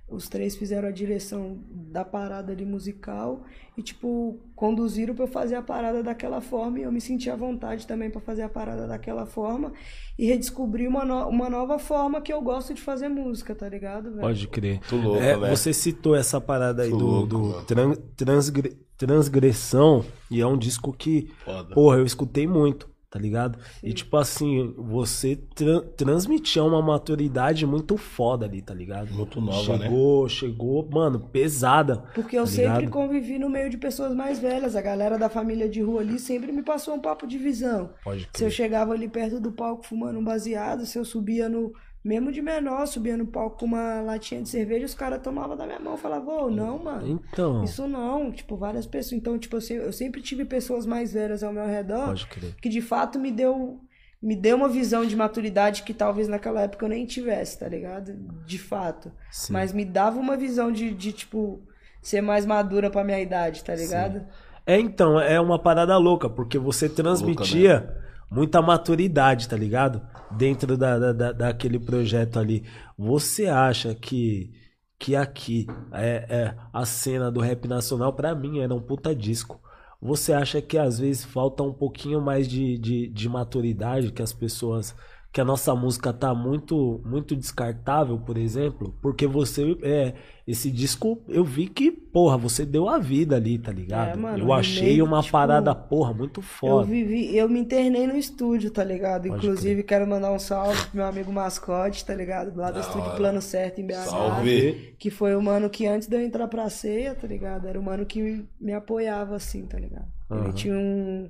Os três fizeram a direção da parada ali musical e, tipo, conduziram pra eu fazer a parada daquela forma e eu me senti à vontade também pra fazer a parada daquela forma e redescobrir uma, no- uma nova forma que eu gosto de fazer música, tá ligado, velho? Pode crer. Muito louco, É? Você citou essa parada aí Muito do, louco, do tran- transgre- transgressão e é um disco que, Foda. porra, eu escutei muito, tá ligado? E tipo assim, você tran- transmitia uma maturidade muito foda ali, tá ligado? Muito nova, né? chegou, Chegou, mano, pesada. Porque eu tá sempre ligado? convivi no meio de pessoas mais velhas. A galera da família de rua ali sempre me passou um papo de visão. Pode Se eu crer. chegava ali perto do palco fumando um baseado, se eu subia no. Mesmo de menor, subia no palco com uma latinha de cerveja, os caras tomavam da minha mão. Falavam, ô, não, mano. Então, Isso não. Tipo, várias pessoas. Então, tipo, eu se- eu sempre tive pessoas mais velhas ao meu redor pode crer. que de fato me deu. Me deu uma visão de maturidade que talvez naquela época eu nem tivesse, tá ligado? De fato. Sim. Mas me dava uma visão de, de, tipo, ser mais madura pra minha idade, tá ligado? É, então, é uma parada louca, porque você transmitia muita maturidade, tá ligado? Dentro da, da, da- daquele projeto ali. Você acha que, que aqui é, é a cena do rap nacional, pra mim, era um puta disco. Você acha que às vezes falta um pouquinho mais de, de, de maturidade, que as pessoas. Que a nossa música tá muito muito descartável, por exemplo? Porque você. É, esse disco, eu vi que, porra, você deu a vida ali, tá ligado? É, mano, eu achei uma tipo, parada, porra, muito Eu foda. vivi, eu me internei no estúdio, tá ligado? Pode Inclusive, quero mandar um salve pro meu amigo Mascote, tá ligado? Lá do Da estúdio hora. Plano Certo em BH. Salve. Que foi o mano que antes de eu entrar pra ceia, tá ligado? Era o mano que me, me apoiava assim, tá ligado? Ele Aham. tinha um,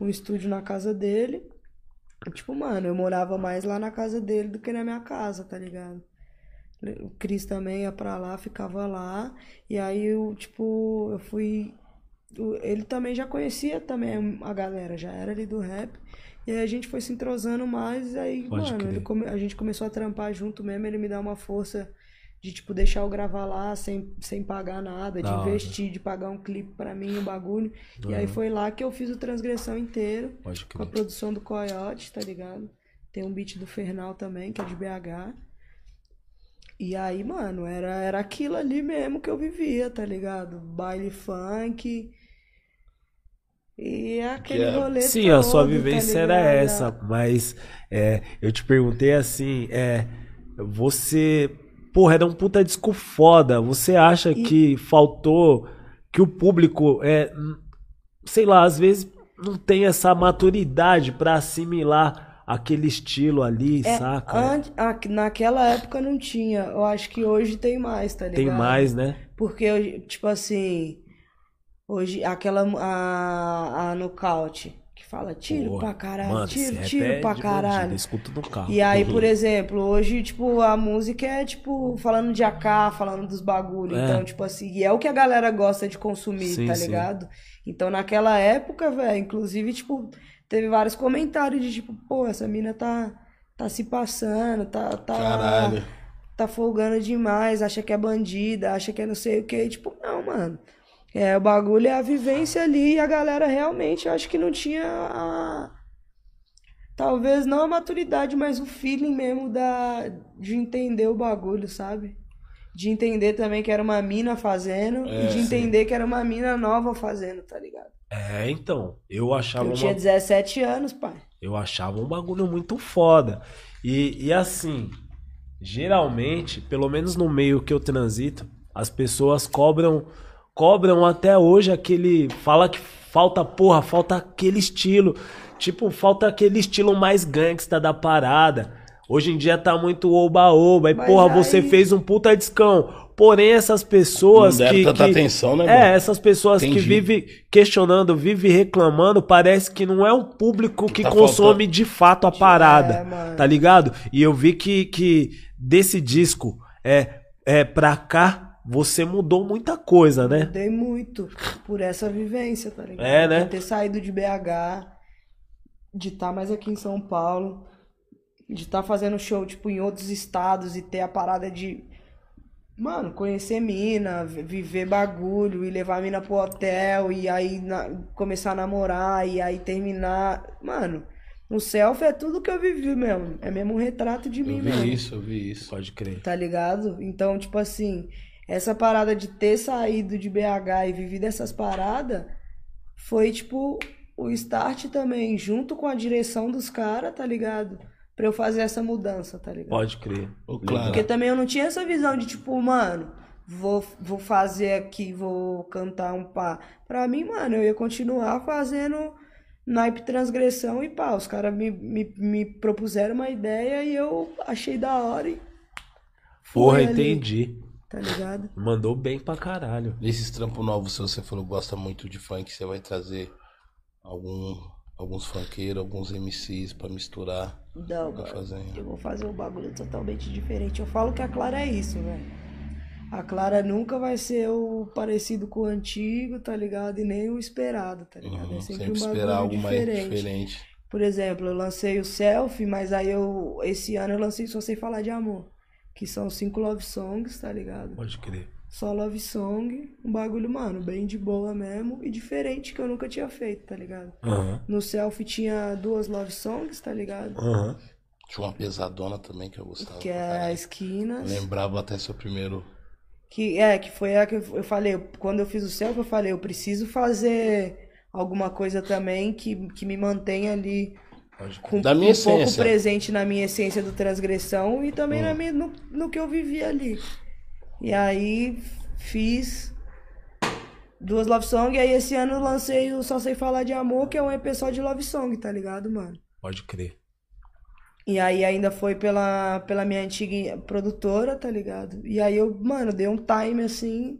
um estúdio na casa dele. Tipo, mano, eu morava mais lá na casa dele do que na minha casa, tá ligado? O Cris também ia pra lá, ficava lá. E aí eu, tipo, eu fui. Ele também já conhecia também a galera, já era ali do rap. E aí a gente foi se entrosando mais, aí, Pode mano, come- a gente começou a trampar junto mesmo, ele me dá uma força de, tipo, deixar eu gravar lá sem, sem pagar nada, de hora. investir, de pagar um clipe pra mim, um bagulho. E aí Uhum. foi lá que eu fiz o Transgressão inteiro, com a produção do Coyote, tá ligado? Tem um beat do Fernal também, que é de BH. E aí, mano, era, era aquilo ali mesmo que eu vivia, tá ligado? Baile funk. E aquele Que é- rolê Sim, a sua todo, tá vivência era ligado? essa, mas é, eu te perguntei assim, é, você, porra, era um puta disco foda, você acha E- que faltou, que o público, é, sei lá, às vezes não tem essa maturidade pra assimilar aquele estilo ali, É, saca? ante- a- naquela época não tinha. Eu acho que hoje tem mais, tá ligado? Tem mais, né? Porque, tipo assim, hoje, aquela, a, a nocaute, que fala tiro Porra, pra caralho, mano, tiro, esse tiro é pra caralho. no carro. E aí, por exemplo, hoje, tipo, a música é, tipo, falando de AK, falando dos bagulho. É. Então, tipo assim, e é o que a galera gosta de consumir, Sim, tá sim. ligado? Então, naquela época, velho, inclusive, tipo, teve vários comentários de, tipo, pô, essa mina tá, tá se passando, tá, tá, Caralho. tá folgando demais, acha que é bandida, acha que é não sei o que. Tipo, não, mano. É, o bagulho é a vivência ali e a galera realmente, eu acho que não tinha a... Talvez não a maturidade, mas o feeling mesmo da... de entender o bagulho, sabe? De entender também que era uma mina fazendo É, e de sim. entender que era uma mina nova fazendo, tá ligado? É, então, eu achava Eu uma tinha 17 anos, pai. Eu achava um bagulho muito foda. E, e assim, geralmente, pelo menos no meio que eu transito, as pessoas cobram cobram até hoje aquele fala que falta porra, falta aquele estilo, tipo, falta aquele estilo mais gangsta da parada. Hoje em dia tá muito oba-oba, e Mas porra, aí- você fez um puta discão. Porém, essas pessoas Não que. tanta que- atenção, né, É, mano? essas pessoas que Entendi. vivem questionando, vivem reclamando, parece que não é um público que Tá consome faltando. de fato a parada. É, mano. tá ligado? E eu vi que, que desse disco é, é pra cá, você mudou muita coisa, né? Mudei muito por essa vivência, tá ligado? É, né? De ter saído de BH, de estar mais aqui em São Paulo, de estar fazendo show, tipo, em outros estados e ter a parada de, mano, conhecer mina, vi- viver bagulho e levar a mina pro hotel e aí na- começar a namorar e aí terminar. Mano, o selfie é tudo que eu vivi mesmo. É mesmo um retrato de mim Eu mesmo. vi isso, eu vi isso. Pode crer. Tá ligado? Então, tipo assim, essa parada de ter saído de BH e vivido essas paradas foi, tipo, o start também, junto com a direção dos caras, tá ligado? Pra eu fazer essa mudança, tá ligado? Pode crer. Ô, claro. Porque também eu não tinha essa visão de, tipo, mano, vou, vou fazer aqui, vou cantar um pá. Pra mim, mano, eu ia continuar fazendo naipe transgressão e pá. Os caras me, me, me propuseram uma ideia e eu achei da hora e. Porra, ali, entendi. Tá ligado? Mandou bem pra caralho. Nesses trampos novos, se você falou gosta muito de funk, você vai trazer algum, alguns funkeiros, alguns MCs pra misturar. Não, mano. fazer. Eu vou fazer um bagulho totalmente diferente. Eu falo que a Clara é isso, velho. A Clara nunca vai ser o parecido com o antigo, tá ligado? E nem o esperado, tá ligado? Uhum, é sempre, sempre um esperar algo mais diferente. diferente. Por exemplo, eu lancei o Selfie, mas aí eu. Esse ano eu lancei Só Sei Falar de Amor. Que são cinco love songs, tá ligado? Pode crer. Só love song, um bagulho, mano, bem de boa mesmo e diferente que eu nunca tinha feito, tá ligado? Aham. No Selfie tinha duas love songs, tá ligado? Aham. Tinha uma pesadona também que eu gostava. Que é a. Esquinas. Lembrava até seu primeiro. Que é, que foi a que eu falei, quando eu fiz o selfie, eu falei, eu preciso fazer alguma coisa também que, que me mantenha ali. Com Da minha um pouco essência. presente na minha essência do transgressão e também Hum. na minha, no, no que eu vivi ali. E aí fiz duas love song, e aí esse ano eu lancei o Só Sei Falar de Amor, que é um EP só de love song, tá ligado, mano? Pode crer. E aí ainda foi pela, pela minha antiga produtora, tá ligado? E aí eu, mano, dei um time assim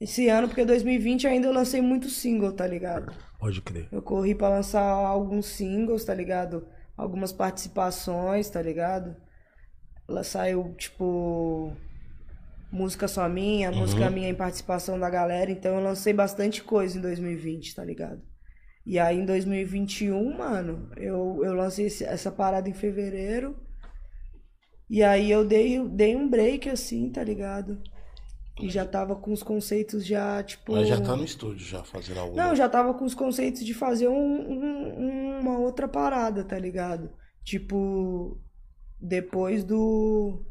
esse ano, porque 2020 ainda eu lancei muito single, tá ligado? Pode crer. Eu corri pra lançar alguns singles, tá ligado? Algumas participações, tá ligado? Ela saiu, tipo, música só minha, música minha em participação da galera, então eu lancei bastante coisa em 2020, tá ligado? E aí em 2021, mano, eu, eu lancei esse- essa parada em fevereiro. E aí eu dei, dei um break assim, tá ligado? E já tava com os conceitos já, tipo. Mas já tá no estúdio, já fazendo alguma Não, já tava com os conceitos de fazer um- um- uma outra parada, tá ligado? Tipo, depois do,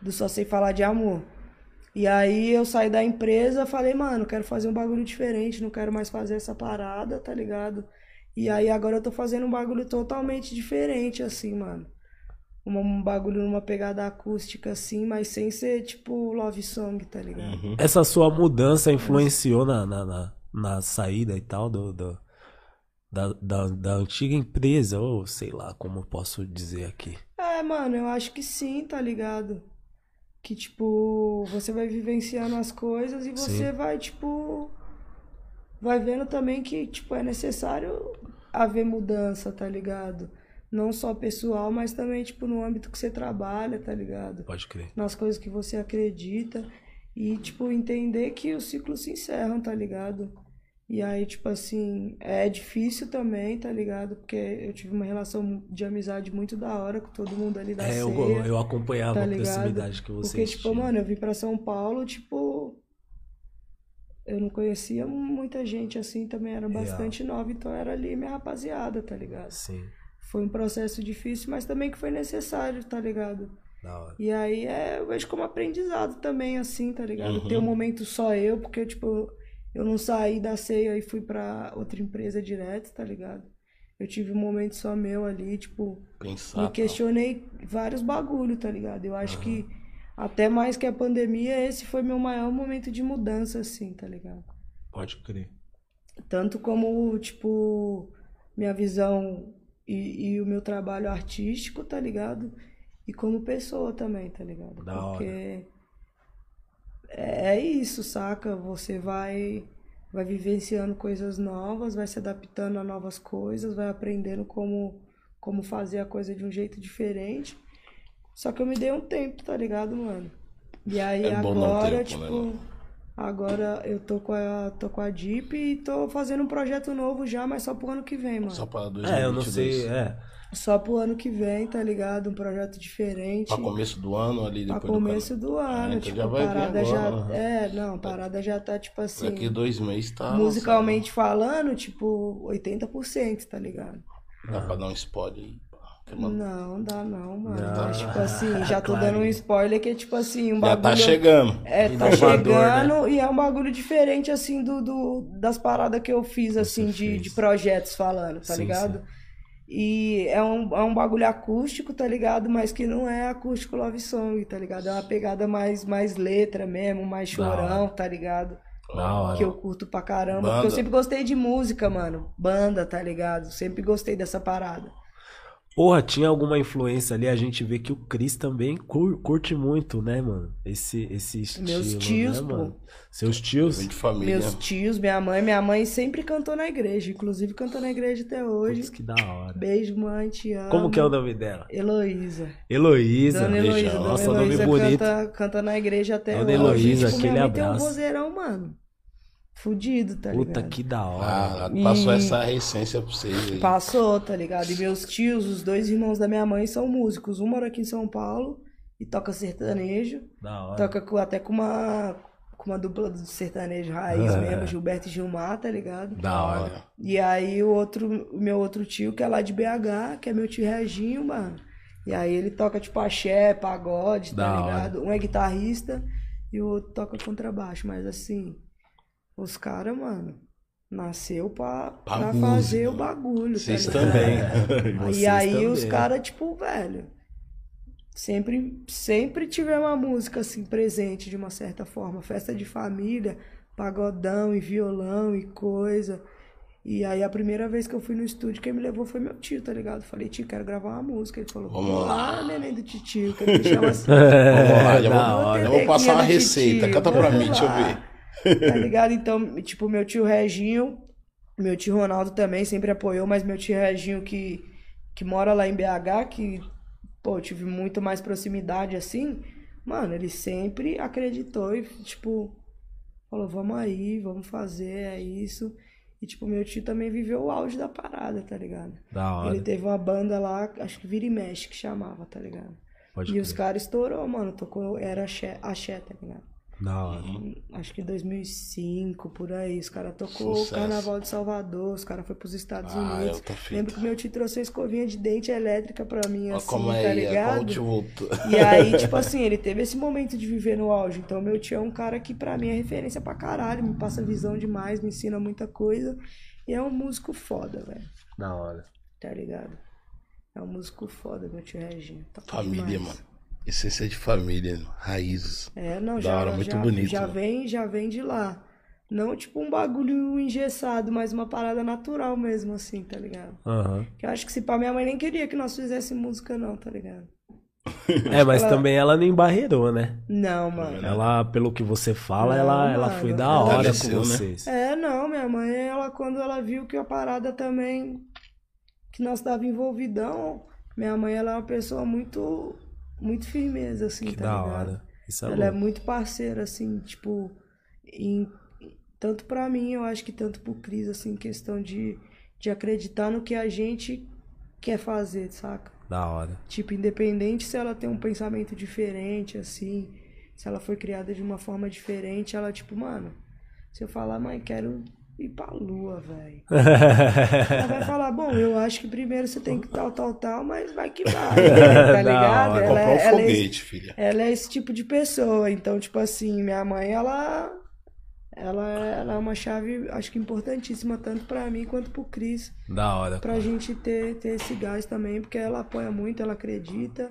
do Só Sei Falar de Amor. E aí eu saí da empresa, falei, mano, quero fazer um bagulho diferente, não quero mais fazer essa parada, tá ligado? E aí agora eu tô fazendo um bagulho totalmente diferente, assim, mano. Um, um bagulho numa pegada acústica, assim, mas sem ser, tipo, love song, tá ligado? Uhum. Essa sua mudança influenciou na, na, na, na saída e tal do, do- da, da, da antiga empresa, ou sei lá como eu posso dizer aqui. É, mano, eu acho que sim, tá ligado? Que, tipo, você vai vivenciando as coisas e você Sim. vai, tipo. Vai vendo também que, tipo, é necessário haver mudança, tá ligado? Não só pessoal, mas também, tipo, no âmbito que você trabalha, tá ligado? Pode crer. Nas coisas que você acredita. E, tipo, entender que os ciclos se encerram, tá ligado? E aí, tipo assim, é difícil também, tá ligado? Porque eu tive uma relação de amizade muito da hora com todo mundo ali da É, eu, ceia, eu acompanhava tá a proximidade que Porque, vocês tipo, tinham. mano, eu vim pra São Paulo, tipo. Eu não conhecia muita gente assim, também era Real. bastante nova, então era ali minha rapaziada, tá ligado? Sim, Foi um processo difícil, mas também que foi necessário, tá ligado? E aí é, eu vejo como aprendizado também, assim, tá ligado? Uhum. Ter um momento só eu, porque, tipo, eu não saí da ceia e fui pra outra empresa direto, tá ligado? eu tive um momento só meu ali, tipo, Pensar. me questionei vários bagulho, tá ligado? Eu acho que até mais que a pandemia, esse foi meu maior momento de mudança, assim, tá ligado? Pode crer. Tanto como, tipo, minha visão e, e o meu trabalho artístico, tá ligado? E como pessoa também, tá ligado? Da hora. Porque é é isso, saca? Você vai vai vivenciando coisas novas, vai se adaptando a novas coisas, vai aprendendo como como fazer a coisa de um jeito diferente. Só que eu me dei um tempo, tá ligado, mano? E aí É agora, tempo, né, tipo, mano? Agora eu tô com a tô com a Deep e tô fazendo um projeto novo já, mas só pro ano que vem, mano. Só Só, para 2022. É, eu não sei. É. pro ano que vem, tá ligado? Um projeto diferente. Pra começo do ano ali, Pra depois começo do do ano, então tipo, já vai vir parada agora, já. É, não, a parada já tá, tipo assim. Daqui dois meses tá. musicalmente falando, tipo, 80%, tá ligado? lançado. Dá pra dar um spoiler aí. Não, dá não, mano. Não. Mas, tipo assim, já (laughs) tô Claro. dando um spoiler que é tipo assim, um Já bagulho. tá chegando. É, tá Inovador, chegando e é um bagulho diferente, assim, do, do- das paradas que eu fiz, assim, de, fez. de projetos falando, tá Sim, ligado? E é um, é um bagulho acústico, tá ligado? Mas que não é acústico love song, tá ligado? É uma pegada mais, mais letra mesmo, mais chorão, tá ligado? Que eu curto pra caramba. Banda. Porque eu sempre gostei de música, mano. Banda, tá ligado? Sempre gostei dessa parada. Porra, tinha alguma influência ali, a gente vê que o Chris também cur- curte muito, né, mano? Esse, esse estilo, Meus tios, né, pô. mano? Seus tios? De família. Meus tios, minha mãe, minha mãe sempre cantou na igreja. Inclusive cantou na igreja até hoje. Putz, que da hora. Beijo, mãe, te amo. Como que é o nome dela? Heloísa. Heloísa. Dona Heloísa. Dona Nossa, Heloísa nome bonito. canta, canta na igreja até Dona hoje. Heloísa, tipo, aquele minha mãe tem um abraço. vozeirão, mano. Fudido, tá Puta, ligado? que da hora. Ah, E- passou essa essência pra vocês aí. Passou, tá ligado? E meus tios, os dois irmãos da minha mãe, são músicos. Um mora aqui em São Paulo e toca sertanejo. Da hora. Toca com- até com uma, com uma dupla do sertanejo raiz É. mesmo, Gilberto e Gilmar, tá ligado? Da hora. E aí o outro, o meu outro tio, que é lá de BH, que é meu tio Reginho, mano. E aí ele toca tipo axé, pagode, tá Da hora. ligado? Um é guitarrista e o outro toca contrabaixo. Mas assim, os caras, mano, nasceu pra, Pra pra música. fazer o bagulho, Vocês tá ligado? também. Aí, (laughs) (laughs) Vocês aí os também. caras, tipo, velho, sempre, sempre tiver uma música assim presente de uma certa forma. Festa de família, pagodão e violão e coisa. E aí a primeira vez que eu fui no estúdio, quem me levou foi meu tio, tá ligado? Falei, tio, quero gravar uma música. Ele falou, Vamos lá. neném do titio, que ele chama assim. (laughs) Vamos lá, já vou, já vou passar uma receita. titio, Canta pra mim, deixa eu lá. ver. Tá (laughs) ligado? Então, tipo, meu tio Reginho, meu tio Ronaldo também sempre apoiou, mas meu tio Reginho que, que mora lá em BH, que, pô, tive muito mais proximidade assim, mano, ele sempre acreditou e, tipo, falou, vamos aí, vamos fazer, é isso. E, tipo, meu tio também viveu o auge da parada, tá ligado? Da hora. Ele teve uma banda lá, acho que Vira e Mexe, que chamava, tá ligado? Pode e crer. os caras estourou, mano, tocou, era axé, axé, tá ligado? Da hora. acho que 2005, por aí. Os caras tocou Sucesso. o Carnaval de Salvador, os caras foram pros Estados Ah, Unidos. Lembro que meu tio trouxe uma escovinha de dente elétrica pra mim, Olha assim, como é tá aí, é como ligado? voltou. E aí, (laughs) tipo assim, ele teve esse momento de viver no auge. Então, meu tio é um cara que pra mim é referência pra caralho, me passa visão demais, me ensina muita coisa. E é um músico foda, velho. Da hora. Tá ligado? É um músico foda, meu tio Reginho. Família, demais. mano. Essência de família, raízes. É, não, Da já, hora, muito já, bonito, já né? vem, já vem de lá. Não tipo um bagulho engessado, mas uma parada natural mesmo, assim, tá ligado? Aham. Que eu acho que se pá, minha mãe nem queria que nós fizéssemos música, não, tá ligado? (laughs) É, mas ela- também ela não embarreirou, né? Não, mano. Ela, pelo que você fala, Não, ela, ela foi da hora com né? vocês. É, não, minha mãe, ela, quando ela viu que a parada também, que nós tava envolvidão, minha mãe, ela é uma pessoa muito, muito firmeza, assim, Que tá da ligado? hora. Isso é Ela é muito parceira, assim, tipo, em, tanto pra mim, eu acho que tanto pro Cris, assim, questão de, de acreditar no que a gente quer fazer, saca? Da hora. Tipo, independente se ela tem um pensamento diferente, assim, se ela foi criada de uma forma diferente, ela, tipo, mano, se eu falar, mãe, quero ir pra lua, velho. (laughs) Ela vai falar, bom, eu acho que primeiro você tem que tal, tal, tal, mas vai que vai, (laughs) tá ligado? hora. Ela, Comprar um ela é foguete, filha. ela é esse tipo de pessoa. Então, tipo assim, minha mãe, ela. ela, é- ela é uma chave, acho que importantíssima, tanto pra mim quanto pro Cris. Da hora. Pra gente ter, ter esse gás também, porque ela apoia muito, ela acredita.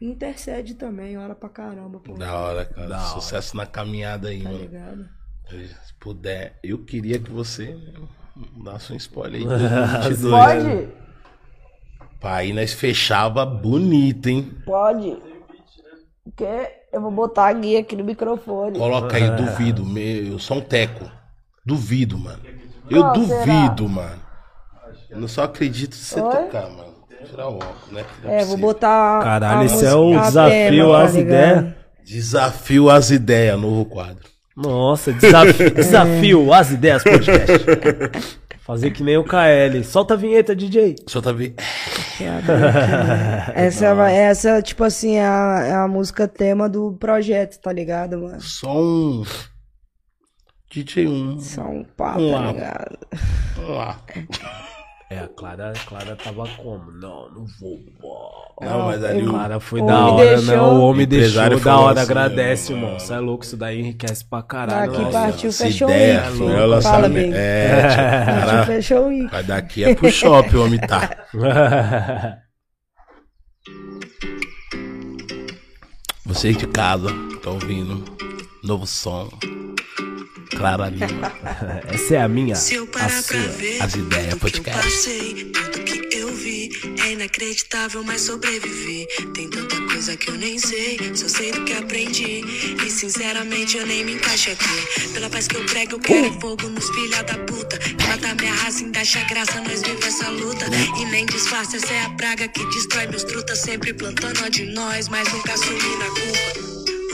E intercede também, ora pra caramba, pô. Da hora, cara. Da hora. Sucesso na caminhada aí, Tá mano. ligado? Se puder, eu queria que você desse um spoiler aí. 2022. (laughs) Pode? Pá, aí nós fechava bonito, hein? Pode. Porque eu vou botar a guia aqui no microfone. Coloca aí, (laughs) duvido. Meu, eu sou um teco. Duvido, mano. Eu Qual duvido, mano. Eu não só acredito se você Oi? tocar, mano. Tirar o óculos, né? Não É, vou botar. Caralho, a esse é o desafio tá às ideias. Desafio às ideias, novo quadro. Nossa, desafio, (laughs) desafio as ideias podcast. Fazer que nem o KL. Solta a vinheta, DJ. Só tá vendo. Essa, é uma- essa, tipo assim, é a, é a música tema do projeto, tá ligado, mano? Só um. DJ 1. Só um papo, Vamos tá lá. ligado? Vamos lá. É, a Clara, a Clara tava como? Não, não vou. pô. Não, mas ali A o. Clara foi O da homem hora, deixou- né? O homem O empresário deixou da hora, assim, agradece, mano. irmão. Você é louco, isso daí enriquece pra caralho. Daqui Nossa. partiu, essa fechou o ideia, Wiki. foi o Fala, lançamento. É, tipo, Partiu, o Wiki. vai daqui é pro shopping, o homem tá. (laughs) Você de casa, tá ouvindo? Novo som. Clara Lima. (laughs) Essa é a minha, Se eu a parar pra sua. ver As ideias tudo que eu podcast. passei, tudo que eu vi é inacreditável, mas sobrevivi. Tem tanta coisa que eu nem sei, só sei do que aprendi. E sinceramente eu nem me encaixo aqui. Pela paz que eu prego, eu quero é fogo nos filha da puta. Que mata minha raça, ainda acha graça, nós vivemos essa luta. E nem disfarça, essa é a praga que destrói meus trutas, sempre plantando a de nós, mas nunca assumi na culpa.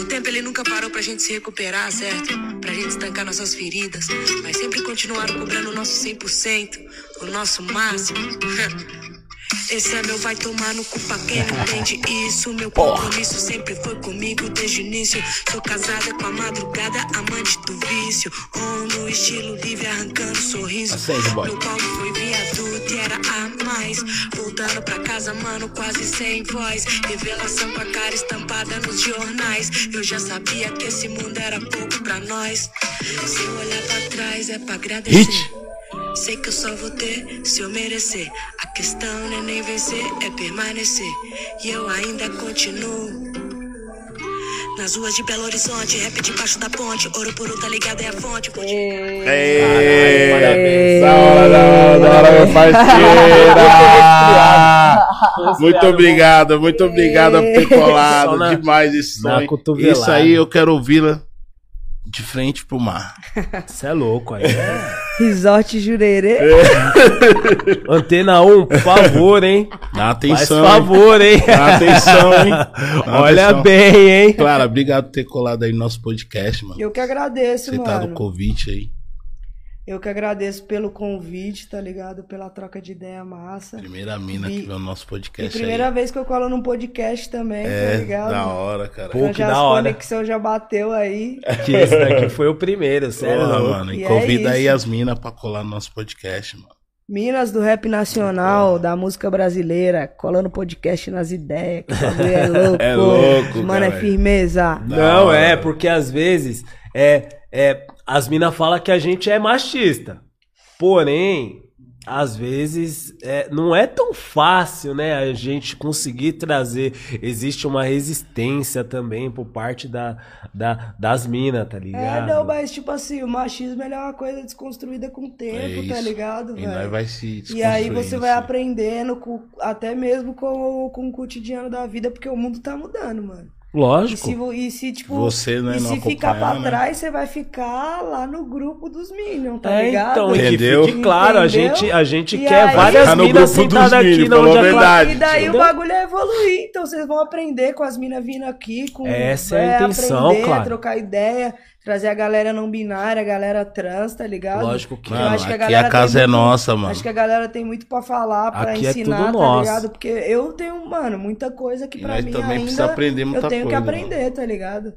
O tempo ele nunca parou pra gente se recuperar, certo? Pra gente estancar nossas feridas. Mas sempre continuaram cobrando o nosso 100%, o nosso máximo. (laughs) Esse é meu vai tomar no cu pra quem não entende isso. Meu compromisso sempre foi comigo desde o início. Sou casada com a madrugada, amante do vício. On no estilo livre, arrancando sorriso. Acende, boy. Meu palco foi viaduto Voltando pra casa, mano, quase sem voz. Revelação com a cara estampada nos jornais. Eu já sabia que esse mundo era pouco pra nós. Se eu olhar pra trás, é pra agradecer. Hit. Sei que eu só vou ter se eu merecer. A questão não é nem vencer, é permanecer. E eu ainda continuo. Nas ruas de Belo Horizonte, rap debaixo da ponte. Ouro puro, tá ligado? É a fonte. Ei, parabéns. Da hora, da hora, da hora, meu parceiro. Muito obrigado, muito obrigado por ter Só colado. Demais esse cotovelada. Isso aí eu quero ouvi-la de frente pro mar. Você é louco aí. Resort Jurerê. Antena 1, por favor, hein? Dá atenção. hein? favor, hein? Dá atenção, hein? (laughs) Dá Olha atenção. bem, hein? Clara, obrigado por ter colado aí no nosso podcast, mano. Eu que agradeço, Você tá mano. no convite aí. Eu que agradeço pelo convite, tá ligado? Pela troca de ideia massa. Primeira mina E- que veio no nosso E podcast primeira aí. vez que eu colo num podcast também, tá É, ligado? da hora, cara. Pô, Então que já da as hora. conexão já bateu aí. Que (laughs) esse daqui foi o primeiro, sério. Porra, mano. E, E é convida aí isso. as minas pra colar no nosso podcast, mano. Minas do rap nacional, da música brasileira, colando podcast nas ideias. Que o bagulho é (laughs) louco. É louco, Mano, é cara. firmeza. Da Não, hora. é, porque às vezes é, é, as minas falam que a gente é machista. Porém, às vezes é, não é tão fácil, né, a gente conseguir trazer. Existe uma resistência também por parte da, da, das minas, tá É, ligado? não, mas tipo assim, o machismo é uma coisa desconstruída com o tempo, É tá ligado, E velho? vai se E aí você vai assim. aprendendo com, até mesmo com, com o cotidiano da vida, porque o mundo tá mudando, mano. E Lógico. se, vo- e se, tipo, Você, né, e se ficar pra né? trás, você vai ficar lá no grupo dos Minions, tá É, ligado? então, e Entendeu? fique claro, a Entendeu? gente, a gente E quer aí- várias Tá minas sentadas aqui Minions, na onde a a Clara- verdade. E daí Entendeu? o bagulho é evoluir, então vocês vão aprender com as minas vindo aqui, com Essa é a intenção, aprender, claro. trocar ideia, trazer a galera não binária, a galera trans, tá ligado? Lógico que Eu Mano, acho que a aqui galera a casa tem é muito- nossa, mano. Acho que a galera tem muito pra falar, pra Aqui é ensinar, tudo tá nosso. ligado? Porque eu tenho, mano, muita coisa que pra nós mim também ainda precisa aprender muita eu tenho que coisa, aprender, tá ligado?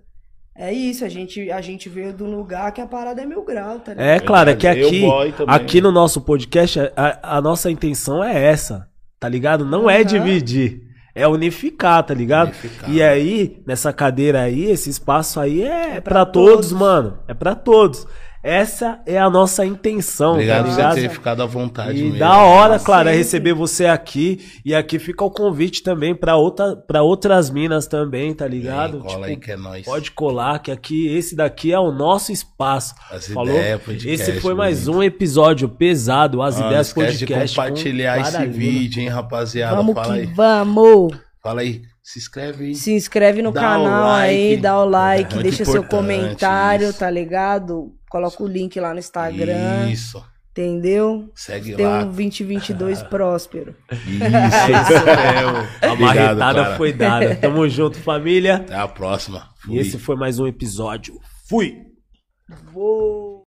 É isso, a gente, a gente veio de um lugar que a parada é mil grau, tá ligado? É, claro, é que Eu, aqui, também. aqui no nosso podcast, a, a nossa intenção é essa, tá ligado? Não é Aham. dividir, é unificar, tá ligado? Unificar. E aí, nessa cadeira aí, esse espaço aí é, É pra pra todos, todos. mano. É pra todos. Essa é a nossa intenção, Obrigado tá por ligado? você ter ficado à vontade E mesmo. da hora, claro, é receber você aqui. E aqui fica o convite também pra, outra, pra outras minas também, tá ligado? Vem, cola aí que é nóis. Pode colar, que aqui, esse daqui é o nosso espaço. As Falou? ideias, podcast, esse foi mais bonito. um episódio pesado, As Ah, não Ideias esquece de Podcast. com compartilhar esse vídeo, hein, rapaziada. Vamos Fala que aí. vamos! Fala aí. Se inscreve aí. Se inscreve no canal aí, like. dá o like, Muito deixa seu comentário, isso. tá ligado? Coloca o link lá no Instagram, Isso. entendeu? Segue Tem lá. um 2022 (laughs) próspero. Isso. É isso mesmo. A marretada foi dada. Tamo junto, família. Até a próxima. E Fui. esse foi mais um episódio. Fui! Vou.